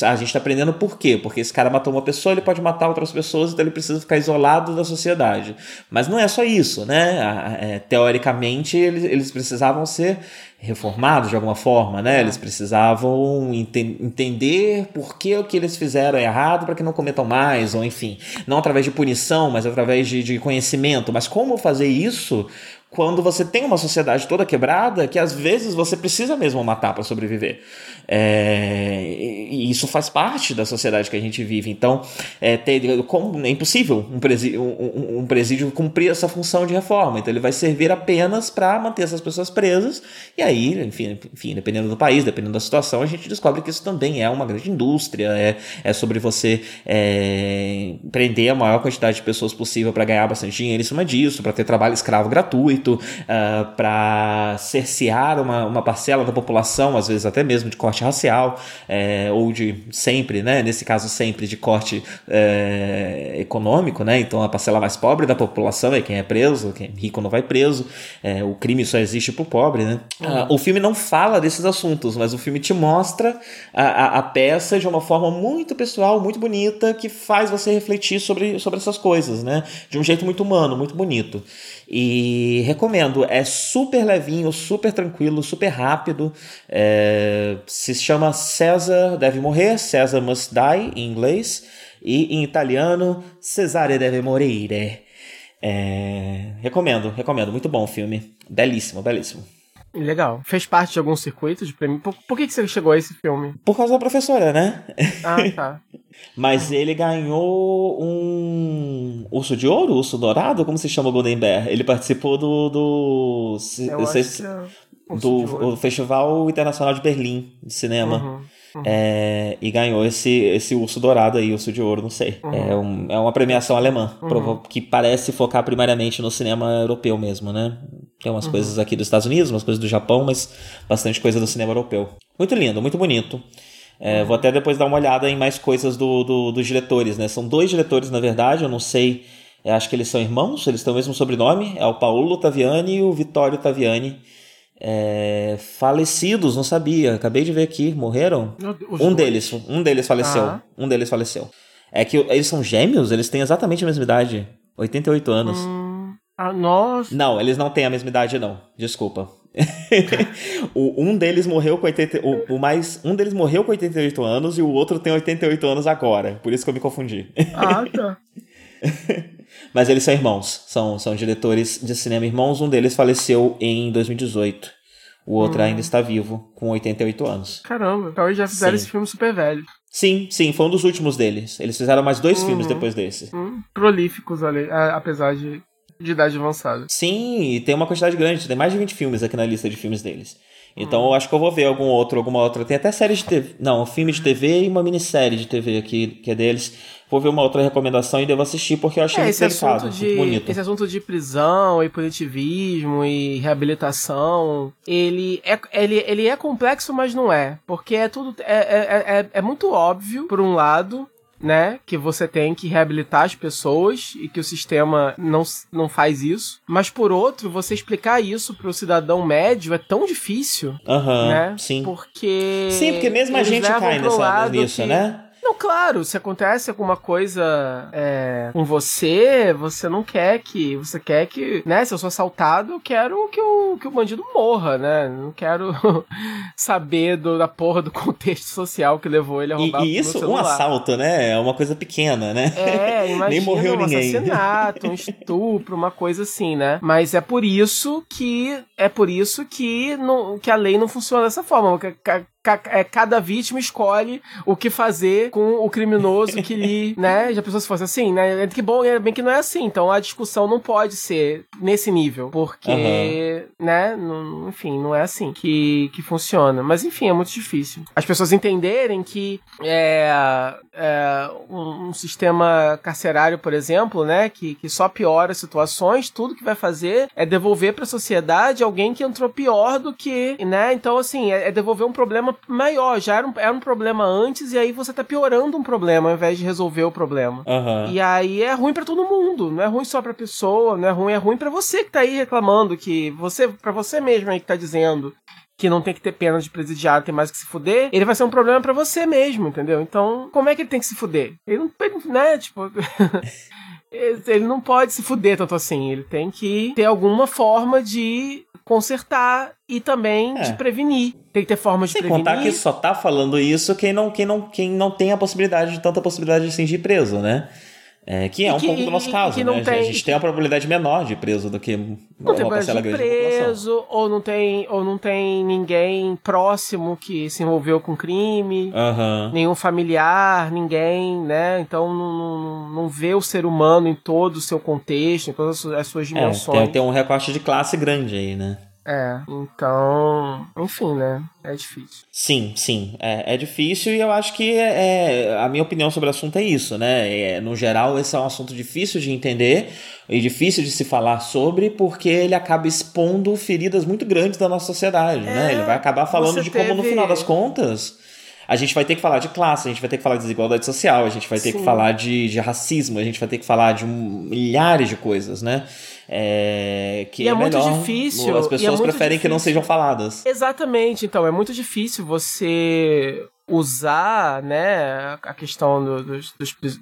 a gente está aprendendo por quê? Porque esse cara matou uma pessoa, ele pode matar outras pessoas, então ele precisa ficar isolado da sociedade. Mas não é só isso, né? É, teoricamente, eles, eles precisavam ser reformados de alguma forma, né? É. Eles precisavam ente entender por que o que eles fizeram é errado para que não cometam mais, ou enfim, não através de punição, mas através de, de conhecimento. Mas como fazer isso quando você tem uma sociedade toda quebrada que às vezes você precisa mesmo matar para sobreviver? É, e isso faz parte da sociedade que a gente vive. Então, é, ter, como, é impossível um presídio, um, um presídio cumprir essa função de reforma. Então, ele vai servir apenas para manter essas pessoas presas. E aí, enfim, enfim, dependendo do país, dependendo da situação, a gente descobre que isso também é uma grande indústria. É, é sobre você é, prender a maior quantidade de pessoas possível para ganhar bastante dinheiro em cima disso, para ter trabalho escravo gratuito, uh, ah, para cercear uma, uma parcela da população, às vezes até mesmo de corte racial, é, ou de sempre, né, nesse caso sempre de corte é, econômico, né, então a parcela mais pobre da população é quem é preso, quem é rico não vai preso, é, o crime só existe pro pobre, né. Ah, o filme não fala desses assuntos, mas o filme te mostra a, a, a, peça de uma forma muito pessoal, muito bonita, que faz você refletir sobre, sobre essas coisas, né, de um jeito muito humano, muito bonito. E recomendo, é super levinho, super tranquilo, super rápido. É, se chama César Deve Morrer, César Must Die em inglês, e em italiano Cesare Deve Morire. É, recomendo, recomendo. Muito bom o filme. Belíssimo, belíssimo. Legal. Fez parte de algum circuito de prêmio? Por, por que, que você chegou a esse filme? Por causa da professora, né? Ah, tá. (laughs) Mas ele ganhou um urso de ouro, urso dourado, como se chama o Golden Bear? Ele participou do do, é do de Ouro. o Festival Internacional de Berlim de cinema. Uhum. É, e ganhou esse, esse urso dourado aí, urso de ouro, não sei. Uhum. É, um- é uma premiação alemã, prova- que parece focar primariamente no cinema europeu mesmo, né? Tem Uhum. umas coisas aqui dos Estados Unidos, umas coisas do Japão, mas bastante coisa do cinema europeu. Muito lindo, muito bonito. É, Vou até depois dar uma olhada em mais coisas do, do- dos diretores, né? São dois diretores, na verdade, eu não sei. eu acho que eles são irmãos, eles têm o mesmo sobrenome. É o Paulo Taviani e o Vittorio Taviani. É, falecidos, não sabia. Acabei de ver aqui, morreram. Os Um dois. deles, um deles faleceu. Ah. Um deles faleceu. É que eles são gêmeos, eles têm exatamente a mesma idade. 88 anos. Hum, ah, nossa. Não, eles não têm a mesma idade, não. Desculpa. (laughs) o, um deles morreu com 80, o, o mais um deles morreu com 88 anos e o outro tem 88 anos agora. Por isso que eu me confundi. Ah, tá. (laughs) Mas eles são irmãos, são, são diretores de cinema irmãos. Um deles faleceu em 2018. O outro ainda está vivo, com 88 anos. Caramba, então eles já fizeram Sim. esse filme super velho. Sim, sim, foi um dos últimos deles. Eles fizeram mais dois Uhum. filmes depois desse. Hum, prolíficos ali, apesar de, de idade avançada. Sim, e tem uma quantidade grande, tem mais de 20 filmes aqui na lista de filmes deles. Hum. Então eu acho que eu vou ver algum outro, alguma outra. Tem até série de TV. Não, um filme de TV e uma minissérie de TV aqui, que é deles. Vou ver uma outra recomendação e devo assistir, porque eu achei É, muito delicado, assunto, muito de, bonito. esse assunto de prisão e punitivismo e reabilitação, ele é, ele, ele é complexo, mas não é. Porque é tudo. É, é, é, é muito óbvio, por um lado, né? Que você tem que reabilitar as pessoas e que o sistema não, não faz isso. Mas por outro, você explicar isso pro cidadão médio é tão difícil, Aham, né? sim. Porque. Sim, porque mesmo a gente cai nessa, nisso, que- né? Não, claro, se acontece alguma coisa é, com você, você não quer que. Você quer que. Né, se eu sou assaltado, eu quero que o, que o bandido morra, né? Não quero (laughs) saber do, da porra do contexto social que levou ele a E, roubar e meu isso, um assalto, né? É uma coisa pequena, né? É, (laughs) imagina Nem morreu um ninguém. assassinato, um (laughs) estupro, uma coisa assim, né? Mas é por isso que é por isso que, não, que a lei não funciona dessa forma. É, Cada vítima escolhe o que fazer com o criminoso que lhe, (laughs) né? Já pensou se fosse assim, né? Que bom, é bem que não é assim. Então a discussão não pode ser nesse nível, porque, né? não- enfim, não é assim que, que funciona. Mas enfim, é muito difícil. As pessoas entenderem que é, é, um, um sistema carcerário, por exemplo, né, que, que só piora situações, tudo que vai fazer é devolver para a sociedade alguém que entrou pior do que, né? Então, assim, é, é devolver um problema maior. Já era um, era um problema antes e aí você tá piorando um problema ao invés de resolver o problema. Aham. E aí é ruim pra todo mundo, não é ruim só pra pessoa, não é ruim, é ruim pra você que tá aí reclamando, que você, para você mesmo aí que tá dizendo que não tem que ter pena de presidiário, tem mais que se fuder, ele vai ser um problema pra você mesmo, entendeu? Então, como é que ele tem que se fuder? Ele não, né, tipo, (laughs) ele não pode se fuder tanto assim, ele tem que ter alguma forma de consertar e também É. de prevenir. Tem que ter forma de Sem prevenir. contar que só tá falando isso quem não, quem não, quem não tem a possibilidade de tanta possibilidade de ser preso, né? É, que é E um que- pouco do nosso e- e caso, não né? tem- a gente tem uma probabilidade menor de preso do que não tem uma parcela de grande preso, ou não tem, ou não tem ninguém próximo que se envolveu com crime, Aham. nenhum familiar, ninguém, né? Então não, não, não vê o ser humano em todo o seu contexto, em todas as su- as suas É, dimensões. tem, tem um recorte de classe grande aí, né? É, então, enfim, né? É difícil. Sim, sim. É, é difícil e eu acho que é, é- a minha opinião sobre o assunto é isso, né? É, no geral, esse é um assunto difícil de entender e difícil de se falar sobre porque ele acaba expondo feridas muito grandes da nossa sociedade, né? Ele vai acabar falando de como, no final das contas, a gente vai ter que falar de classe, a gente vai ter que falar de desigualdade social, a gente vai ter que Sim. falar de, de racismo, a gente vai ter que falar de milhares de coisas, né? É, que E é muito melhor- difícil, As é pessoas muito preferem que não difícil. sejam faladas. Exatamente, então é muito difícil você usar, né, a questão do- dos, dos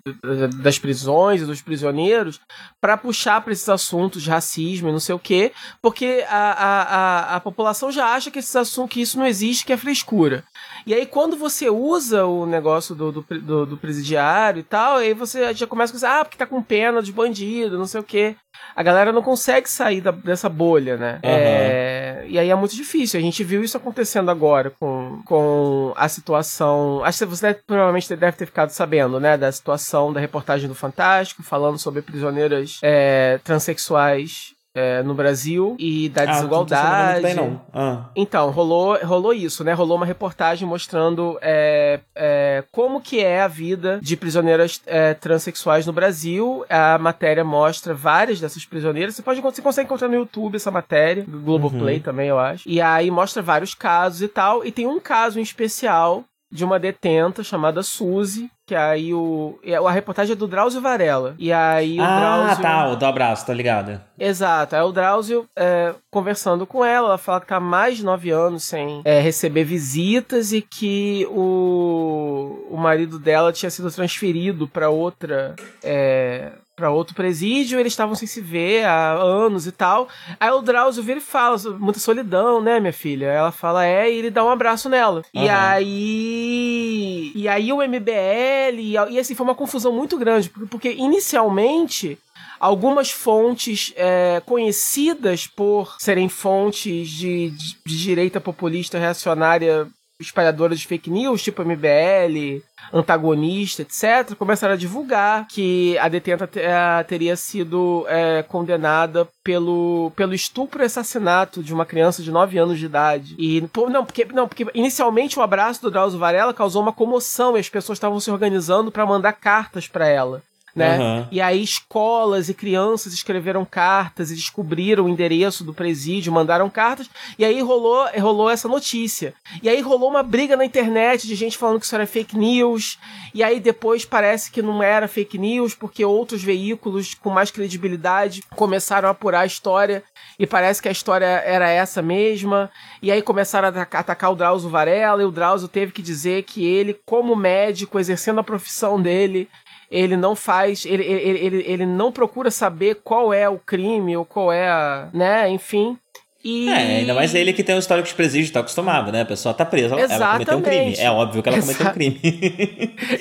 das prisões e dos prisioneiros para puxar para esses assuntos de racismo e não sei o quê, porque a, a, a, a população já acha que esses assuntos que isso não existe, que é frescura. E aí, quando você usa o negócio do, do, do, do presidiário e tal, aí você já começa a pensar, ah, porque tá com pena de bandido, não sei o quê. A galera não consegue sair da, dessa bolha, né? Uhum. É, e aí é muito difícil. A gente viu isso acontecendo agora com, com a situação. Acho que você provavelmente deve ter ficado sabendo, né? Da situação da reportagem do Fantástico, falando sobre prisioneiras é, transexuais é, no Brasil e da ah, desigualdade. Não bem, não. Ah. Então, rolou, rolou isso, né? Rolou uma reportagem mostrando é, é, como que é a vida de prisioneiras é, transexuais no Brasil. A matéria mostra várias dessas prisioneiras. Você, pode, você consegue encontrar no YouTube essa matéria, Globoplay uhum. também, eu acho. E aí mostra vários casos e tal. E tem um caso em especial de uma detenta chamada Suzy, que aí o. É, a reportagem é do Drauzio Varela. E aí o ah, Drauzio. tá, o do abraço, tá ligado? Exato. Aí o Drauzio, é, conversando com ela, ela fala que tá há mais de nove anos sem é, receber visitas e que o, o marido dela tinha sido transferido para outra. É, para outro presídio, eles estavam sem se ver há anos e tal. Aí o Drauzio vira e fala, muita solidão, né, minha filha? Ela fala, é, e ele dá um abraço nela. Uhum. E aí. E aí o MBL. E, e assim, foi uma confusão muito grande, porque, porque inicialmente algumas fontes é, conhecidas por serem fontes de, de, de, direita populista reacionária espalhadora de fake news, tipo MBL, antagonista, etc., começaram a divulgar que a detenta eh, teria sido é, condenada pelo, pelo estupro e assassinato de uma criança de 9 anos de idade. E não, porque não, porque inicialmente o abraço do Drauzio Varela causou uma comoção e as pessoas estavam se organizando para mandar cartas para ela né? Uhum. E aí escolas e crianças escreveram cartas e descobriram o endereço do presídio, mandaram cartas, e aí rolou, rolou essa notícia. E aí rolou uma briga na internet de gente falando que isso era fake news, e aí depois parece que não era fake news, porque outros veículos com mais credibilidade começaram a apurar a história, e parece que a história era essa mesma, e aí começaram a atacar o Drauzio Varela, e o Drauzio teve que dizer que ele, como médico, exercendo a profissão dele, ele não faz, ele, ele, ele, ele não procura saber qual é o crime ou qual é a, né, enfim. E... É, ainda mais ele que tem um histórico de presídio, tá acostumado, né? A pessoa tá presa, ela, ela cometeu um crime. É óbvio que ela Exa... cometeu um crime.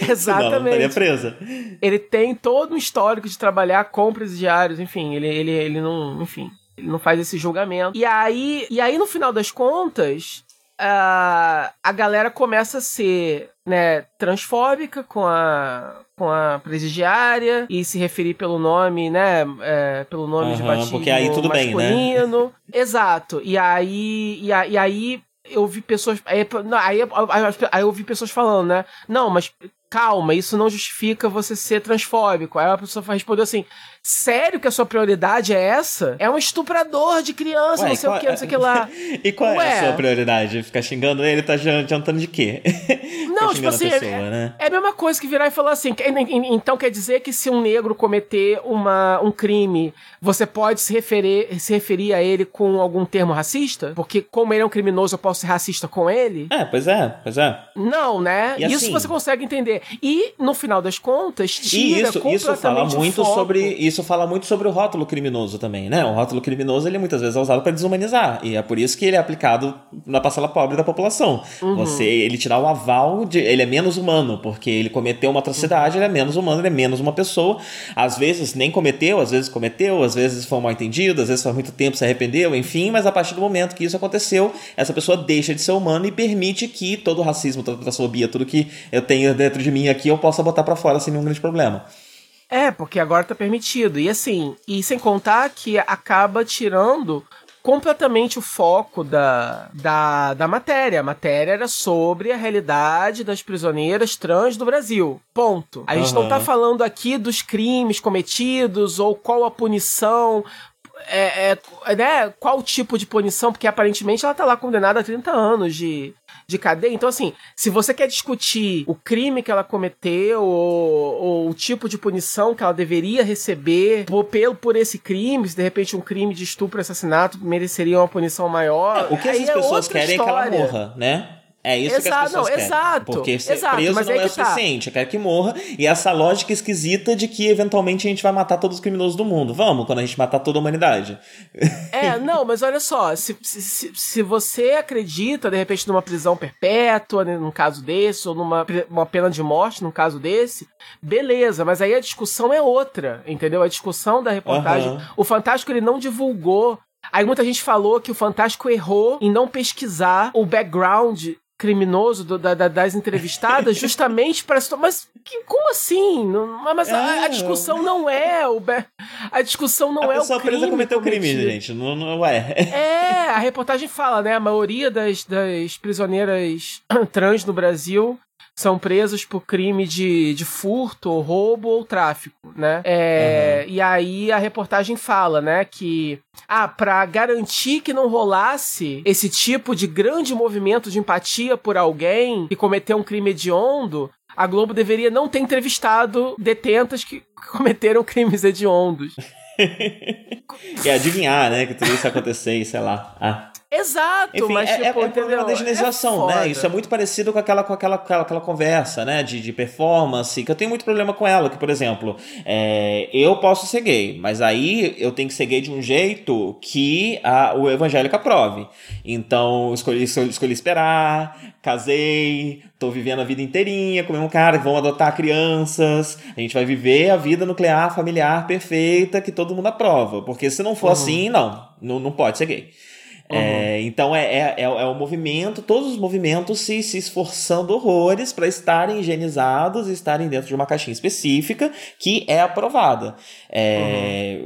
Exatamente. (laughs) Senão ela não estaria presa. Ele tem todo um histórico de trabalhar com presidiários, enfim, ele, ele, ele não, enfim, ele não faz esse julgamento. E aí, e aí no final das contas, a, a galera começa a ser né, transfóbica com a, com a presidiária e se referir pelo nome, né, é, pelo nome uhum, de batismo porque aí tudo masculino. Bem, né? (laughs) Exato. E aí, e, a, e aí eu vi pessoas. Aí, aí, aí, eu vi pessoas falando, né? Não, mas calma, isso não justifica você ser transfóbico. Aí a pessoa respondeu assim: Sério que a sua prioridade é essa? É um estuprador de criança, Ué, não sei qual... o que, não sei o que lá. (laughs) e qual Ué. é a sua prioridade? Ficar xingando ele, tá adiantando de quê? (laughs) Não, tipo assim, pessoa, é, né? é, a mesma coisa que virar e falar assim, então quer dizer que se um negro cometer uma, um crime, você pode se referir, se referir a ele com algum termo racista? Porque como ele é um criminoso, eu posso ser racista com ele? É, pois é, pois é. Não, né? E isso assim, você consegue entender. E, no final das contas, tira isso, isso fala muito sobre isso fala muito sobre o rótulo criminoso também, né? O rótulo criminoso ele muitas vezes é usado para desumanizar e é por isso que ele é aplicado na parcela pobre da população. Uhum. Você ele te dá o aval de ele é menos humano porque ele cometeu uma atrocidade, ele é menos humano, ele é menos uma pessoa. Às vezes nem cometeu, às vezes cometeu, às vezes foi mal entendido, às vezes faz muito tempo se arrependeu, enfim, mas a partir do momento que isso aconteceu, essa pessoa deixa de ser humana e permite que todo o racismo, toda a transfobia, tudo que eu tenho dentro de mim aqui eu possa botar para fora sem nenhum grande problema. É, porque agora tá permitido. E assim, e sem contar que acaba tirando completamente o foco da, da, da matéria. A matéria era sobre a realidade das prisioneiras trans do Brasil. Ponto. A gente uhum. não tá falando aqui dos crimes cometidos ou qual a punição. É, é, né, qual tipo de punição, porque aparentemente ela tá lá condenada a 30 anos de, de cadeia. Então, assim, se você quer discutir o crime que ela cometeu ou, ou o tipo de punição que ela deveria receber por, pelo, por esse crime, se de repente um crime de estupro e assassinato mereceria uma punição maior. É, o que essas pessoas é querem história. é que ela morra, né? É isso que as Exato, pessoas não, querem. exato, Porque ser exato, preso não é é, o tá. suficiente. Eu quero que morra. E essa lógica esquisita de que eventualmente a gente vai matar todos os criminosos do mundo. Vamos, quando a gente matar toda a humanidade. É, não, mas olha só, se, se, se- você acredita, de repente, numa prisão perpétua, né, num caso desse, ou numa uma pena de morte, num caso desse, beleza, mas aí a discussão é outra, entendeu? A discussão da reportagem. Aham. O Fantástico, ele não divulgou. Aí muita gente falou que o Fantástico errou em não pesquisar o background criminoso do- da- da- das entrevistadas (laughs) justamente para mas que, como assim Não- mas a, a É, discussão não é o a discussão não a é o pessoa crime presa cometeu crime, gente. Não, não é. (laughs) É, a reportagem fala, né? A maioria das, das prisioneiras (clears throat) trans no Brasil são presas por crime de, de furto, ou roubo ou tráfico, né? É, E aí a reportagem fala, né, que ah, pra garantir que não rolasse esse tipo de grande movimento de empatia por alguém que cometeu um crime hediondo, a Globo deveria não ter entrevistado detentas que (laughs) cometeram crimes hediondos. (laughs) E adivinhar, né? Que tudo isso ia acontecer e sei lá. Ah. Exato, Enfim, mas é, tipo, é, é problema entendeu? da higienização, É né? Isso é muito parecido com aquela, com aquela, aquela, aquela conversa, né? De, de performance, que eu tenho muito problema com ela, que, por exemplo, é, eu posso ser gay, mas aí eu tenho que ser gay de um jeito que a, o evangélico aprove. Então, escolhi, escolhi, esperar, casei, tô vivendo a vida inteirinha com o mesmo cara, vamos adotar crianças, a gente vai viver a vida nuclear, familiar, perfeita, que todo mundo aprova. Porque se não for Uhum. assim, não, não, não pode ser gay. É, então é, é, é, é o movimento, todos os movimentos se, se esforçando horrores para estarem higienizados e estarem dentro de uma caixinha específica que é aprovada. É,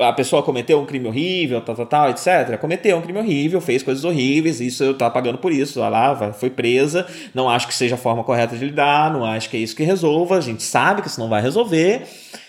A pessoa cometeu um crime horrível, tal, tal, tal, etc. Cometeu um crime horrível, fez coisas horríveis, isso eu tá pagando por isso. Lá, foi presa. Não acho que seja a forma correta de lidar, não acho que é isso que resolva. A gente sabe que isso não vai resolver.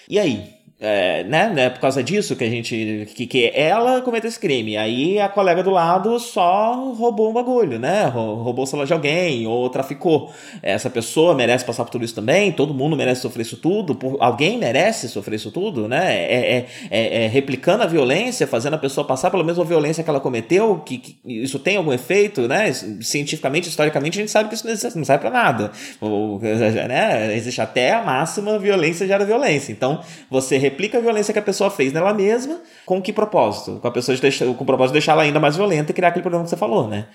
E aí? É, né, né, por causa disso que a gente. Que, que ela cometeu esse crime. Aí a colega do lado só roubou um bagulho, né? Rou- Roubou o celular de alguém ou traficou. Essa pessoa merece passar por tudo isso também. Todo mundo merece sofrer isso tudo. Por, alguém merece sofrer isso tudo, né? É, é, é- é replicando a violência, fazendo a pessoa passar pela mesma violência que ela cometeu. Que, que isso tem algum efeito, né? Cientificamente, historicamente, a gente sabe que isso não serve pra nada. Ou, né? Existe até a máxima violência gera violência. Então, você replica a violência que a pessoa fez nela mesma, com que propósito? Com a pessoa de deixar, com o propósito de deixar ela ainda mais violenta e criar aquele problema que você falou, né?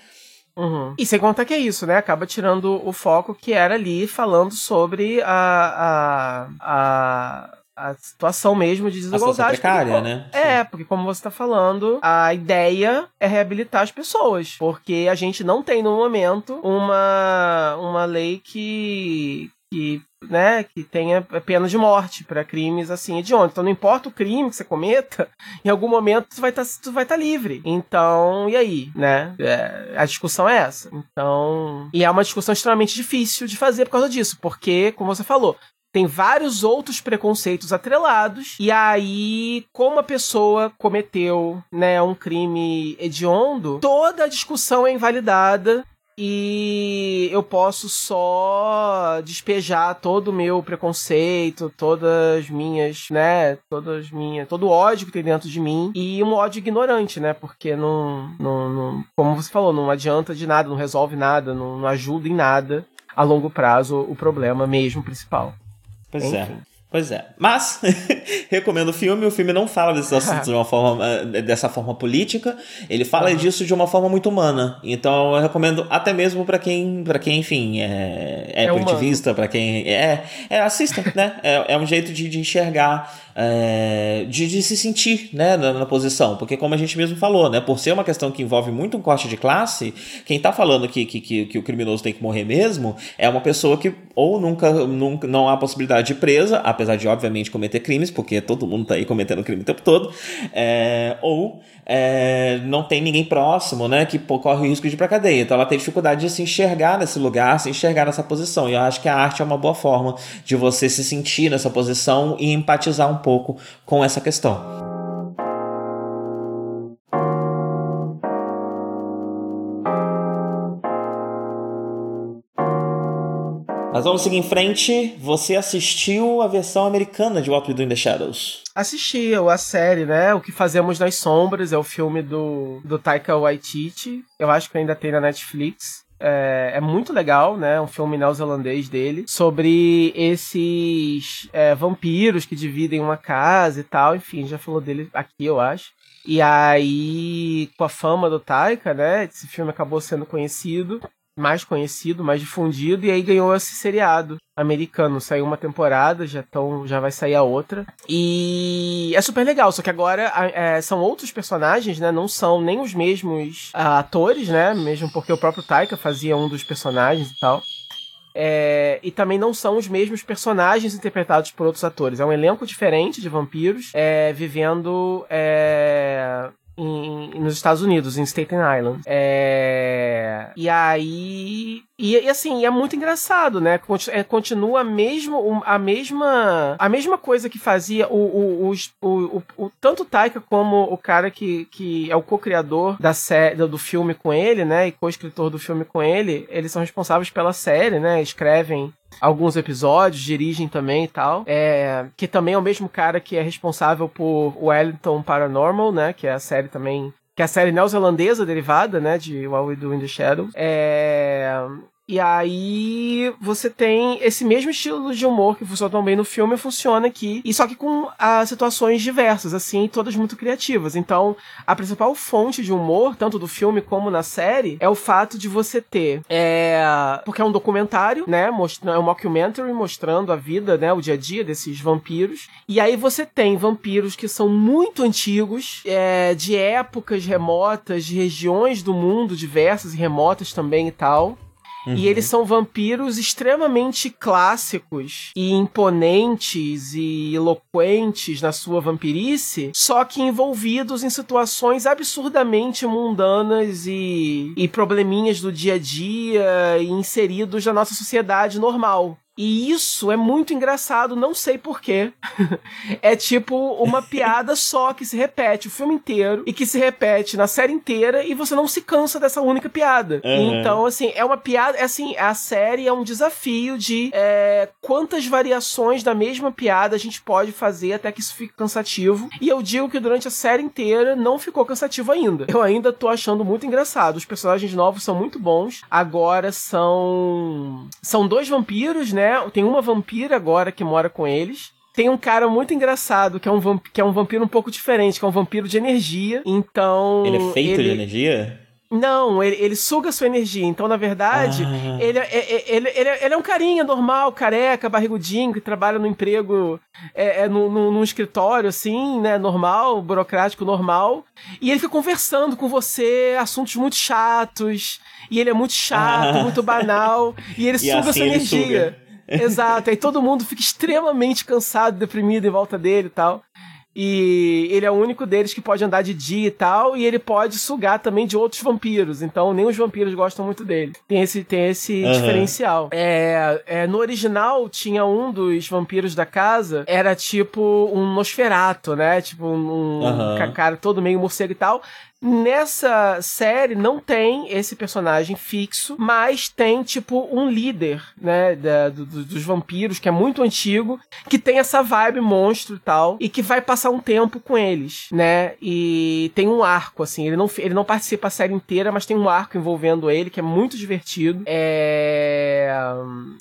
Uhum. E sem contar que é isso, né? Acaba tirando o foco que era ali falando sobre a, a, a, a situação mesmo de A desigualdade. precária, porque, né? É, porque como você está falando, a ideia é reabilitar as pessoas. Porque a gente não tem no momento uma, uma lei que. Que né, que tenha pena de morte para crimes assim hediondos. Então não importa o crime que você cometa, em algum momento tu vai estar vai tá livre. Então, e aí, né? É, a discussão é essa. Então, e é uma discussão extremamente difícil de fazer por causa disso, porque como você falou, tem vários outros preconceitos atrelados, e aí, como a pessoa cometeu, né, um crime hediondo, toda a discussão é invalidada e eu posso só despejar todo o meu preconceito, todas as minhas, né, todas as minhas, todo o ódio que tem dentro de mim e um ódio ignorante, né, porque não, não, não como você falou, não adianta de nada, não resolve nada, não, não ajuda em nada a longo prazo o problema mesmo principal. Pois é. Pois é. Mas, (laughs) recomendo o filme. O filme não fala desses assuntos de uma forma, eh, dessa forma política. Ele fala disso de uma forma muito humana. Então, eu recomendo até mesmo pra quem, para quem, enfim, é, é, É pra quem é, é assista, né? É, é um jeito de, de enxergar, é, de, de se sentir, né, na, na posição. Porque, como a gente mesmo falou, né, por ser uma questão que envolve muito um corte de classe, quem tá falando que, que, que, que o criminoso tem que morrer mesmo é uma pessoa que ou nunca, nunca não há possibilidade de presa, apesar de, obviamente, cometer crimes, porque todo mundo tá aí cometendo crime o tempo todo, é, ou é, não tem ninguém próximo, né, que pô, corre o risco de ir pra cadeia. Então ela tem dificuldade de se enxergar nesse lugar, se enxergar nessa posição. E eu acho que a arte é uma boa forma de você se sentir nessa posição e empatizar um pouco com essa questão. Mas vamos seguir em frente. Você assistiu a versão americana de What We Do in the Shadows? Assisti a série, né? O que Fazemos nas Sombras é o filme do, do Taika Waititi. Eu acho que ainda tem na Netflix. É, é muito legal, né? Um filme neozelandês dele. Sobre esses é, vampiros que dividem uma casa e tal. Enfim, já falou dele aqui, eu acho. E aí, com a fama do Taika, né? Esse filme acabou sendo conhecido mais conhecido, mais difundido, e aí ganhou esse seriado americano. Saiu uma temporada, já, tão, já vai sair a outra. E é super legal, só que agora é, são outros personagens, né? Não são nem os mesmos uh, atores, né? Mesmo porque o próprio Taika fazia um dos personagens e tal. É, e também não são os mesmos personagens interpretados por outros atores. É um elenco diferente de vampiros é, vivendo é, em, nos Estados Unidos, em Staten Island. É... E aí. E, e, assim, é muito engraçado, né? É, continua mesmo, a mesma a mesma coisa que fazia o, o, o, o, o tanto Taika como o cara que, que é o co-criador da série do filme com ele, né? E co-escritor do filme com ele, eles são responsáveis pela série, né? Escrevem alguns episódios, dirigem também e tal. É, que também é o mesmo cara que é responsável por Wellington Paranormal, né? Que é a série também que é a série neozelandesa derivada, né, de What We Do in the Shadows. É... E aí você tem esse mesmo estilo de humor que funciona tão bem no filme, funciona aqui. E só que com as situações diversas, assim, todas muito criativas. Então, a principal fonte de humor, tanto do filme como na série, é o fato de você ter. É, porque é um documentário, né? Mostrando, é um mockumentary mostrando a vida, né? O dia a dia desses vampiros. E aí você tem vampiros que são muito antigos, é, de épocas remotas, de regiões do mundo diversas e remotas também e tal. Uhum. E eles são vampiros extremamente clássicos e imponentes e eloquentes na sua vampirice, só que envolvidos em situações absurdamente mundanas e, e probleminhas do dia a dia e inseridos na nossa sociedade normal. E isso é muito engraçado, não sei porquê. (laughs) é tipo uma (laughs) piada só que se repete o filme inteiro e que se repete na série inteira e você não se cansa dessa única piada. Uhum. Então, assim, é uma piada. É assim, a série é um desafio de é, quantas variações da mesma piada a gente pode fazer até que isso fique cansativo. E eu digo que durante a série inteira não ficou cansativo ainda. Eu ainda tô achando muito engraçado. Os personagens novos são muito bons. Agora são. São dois vampiros, né? Né? Tem uma vampira agora que mora com eles. Tem um cara muito engraçado, que é um, vamp que é um vampiro um pouco diferente, que é um vampiro de energia. Então. Ele é feito ele... de energia? Não, ele, ele suga sua energia. Então, na verdade, ah. ele, é, é, ele, ele, ele, é um carinha normal, careca, barrigudinho, que trabalha no emprego, é, é no, no, num escritório, assim, né, normal, burocrático normal. E ele fica conversando com você assuntos muito chatos. E ele é muito chato, ah. muito banal. E ele (laughs) e suga assim sua energia. Suga. Exato, aí todo mundo fica extremamente cansado, deprimido em volta dele e tal. E ele é o único deles que pode andar de dia e tal, e ele pode sugar também de outros vampiros. Então, nem os vampiros gostam muito dele. Tem esse, tem esse uhum. diferencial. É, é, no original, tinha um dos vampiros da casa, era tipo um Nosferato, né? Tipo um, uhum. cara todo meio morcego e tal. Nessa série não tem esse personagem fixo, mas tem tipo um líder, né, da, do, dos vampiros que é muito antigo, que tem essa vibe monstro e tal, e que vai passar um tempo com eles, né? E tem um arco assim, ele não ele não participa a série inteira, mas tem um arco envolvendo ele que é muito divertido. É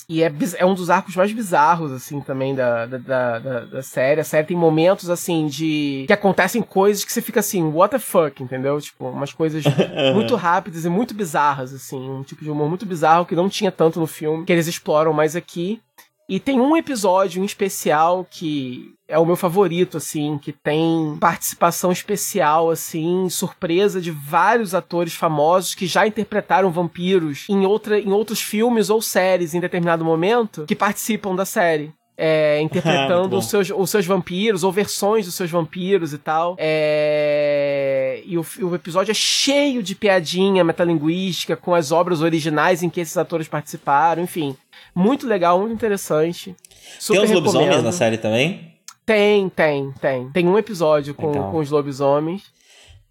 e é, é um dos arcos mais bizarros assim também da, da, da, da série. A série tem momentos assim de que acontecem coisas que você fica assim, what the fuck, entendeu? Entendeu? Tipo, umas coisas (laughs) muito rápidas e muito bizarras, assim. Um tipo de humor muito bizarro que não tinha tanto no filme, que eles exploram mais aqui. E tem um episódio em especial que é o meu favorito, assim, que tem participação especial, assim, surpresa de vários atores famosos que já interpretaram vampiros em, outra, em outros filmes ou séries em determinado momento que participam da série é, (laughs) interpretando os, seus, os seus vampiros, ou versões dos seus vampiros e tal. É, e o, o, episódio é cheio de piadinha metalinguística com as obras originais em que esses atores participaram, enfim. Muito legal, muito interessante. Super tem os lobisomens na série também? Tem, tem, tem. Tem um episódio com, com os lobisomens.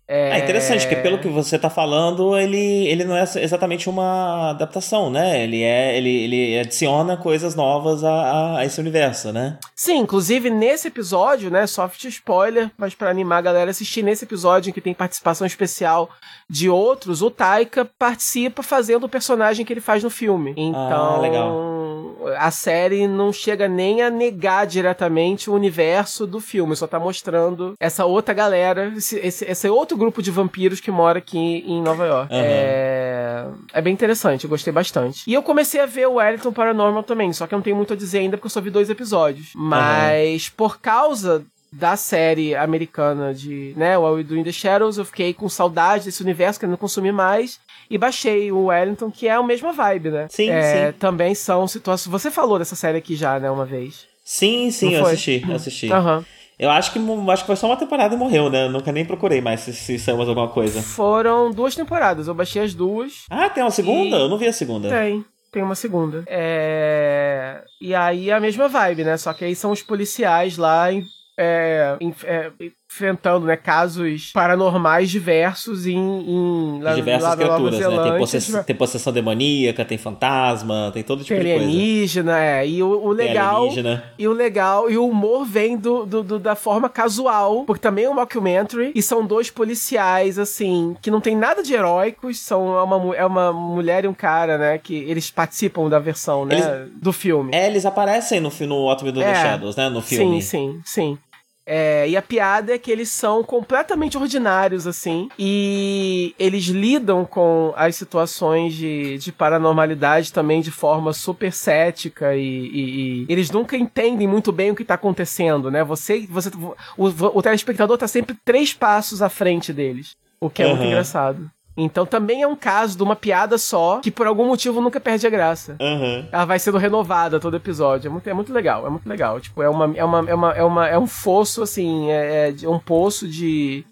É... é interessante, porque pelo que você está falando, ele, ele não é exatamente uma adaptação, né? Ele, é, ele, ele adiciona coisas novas a, a esse universo, né? Sim, inclusive nesse episódio, né? Soft spoiler, mas para animar a galera a assistir nesse episódio em que tem participação especial de outros, o Taika participa fazendo o personagem que ele faz no filme. Ah, então, ah, legal. a série não chega nem a negar diretamente o universo do filme, só tá mostrando essa outra galera, esse, esse, esse outro grupo de vampiros que mora aqui em Nova York. Uhum. É... é bem interessante, eu gostei bastante. E eu comecei a ver o Wellington Paranormal também, só que eu não tenho muito a dizer ainda porque eu só vi dois episódios. Mas uhum. por causa da série americana de, né, o We Do in the Shadows, eu fiquei com saudade desse universo, querendo consumir mais, e baixei o Wellington, que é a mesma vibe, né? Sim, é, sim. Também são situações... Você falou dessa série aqui já, né, uma vez. Sim, sim, eu assisti, eu assisti. Aham. Uhum. Eu acho que, acho que foi só uma temporada e morreu, né? Eu nunca nem procurei mais se, se saiu mais alguma coisa. Foram duas temporadas, eu baixei as duas. Ah, tem uma segunda? E... Eu não vi a segunda. Tem. Tem uma segunda. É... E aí a mesma vibe, né? Só que aí são os policiais lá em é, é, enfrentando né, casos paranormais diversos em, em lá, diversas lá criaturas, né? Tem, possess tem, possessão demoníaca, tem fantasma, tem todo tipo tem de coisa. alienígena, é. E o, o legal. E o legal, e o humor vem do, do, do, da forma casual, porque também é um mockumentary, e são dois policiais, assim, que não tem nada de heróicos, são é uma, é uma mulher e um cara, né? Que eles participam da versão, né? Eles, do filme. É, eles aparecem no, no Autumn do é, Shadows, né? No filme. Sim, sim, sim. É, e a piada é que eles são completamente ordinários, assim, e eles lidam com as situações de, de paranormalidade também de forma super cética e, e, e, eles nunca entendem muito bem o que está acontecendo, né? Você, você o, o telespectador está sempre três passos à frente deles, o que é uhum. muito engraçado. Então também é um caso de uma piada só que por algum motivo nunca perde a graça. Uhum. Ela vai sendo renovada todo episódio. É muito, é muito legal, é muito legal. Tipo, é uma, é uma, é uma, é uma, é um fosso assim, é, é um poço de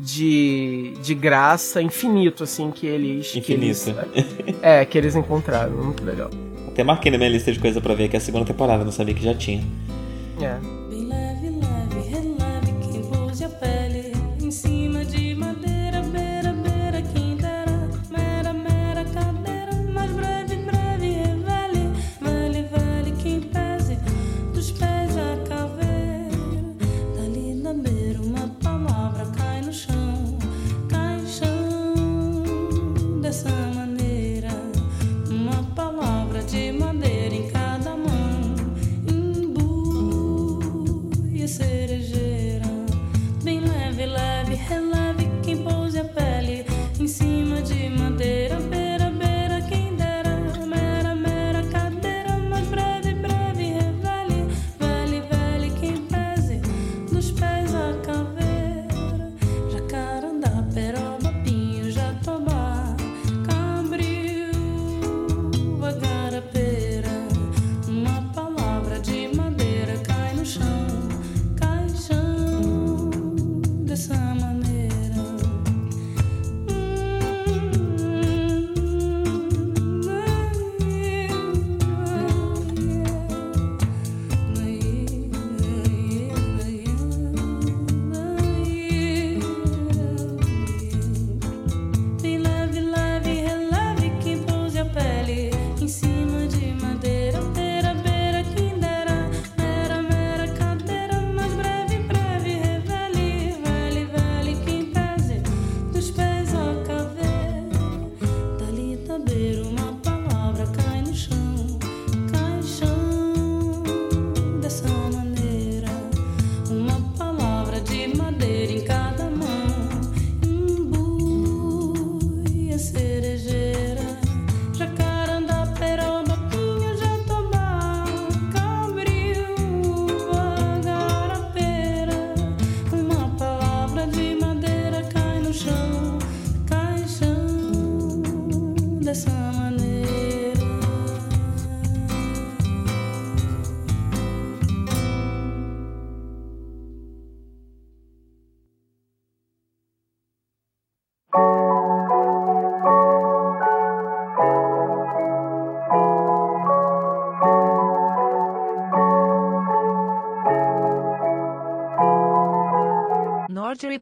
de, de graça infinito, assim, que eles. Infinito. Que eles, é, que eles encontraram. Muito legal. Até marquei na minha lista de coisa para ver que é a segunda temporada, não sabia que já tinha. É.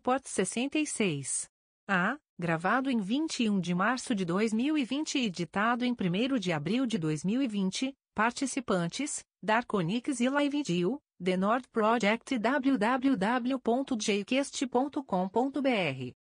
Report 66 A. Gravado em 21 de março de 2020 e editado em 1 de abril de 2020. Participantes: Darkonix e LiveDeal, The Nord Project www.jcast.com.br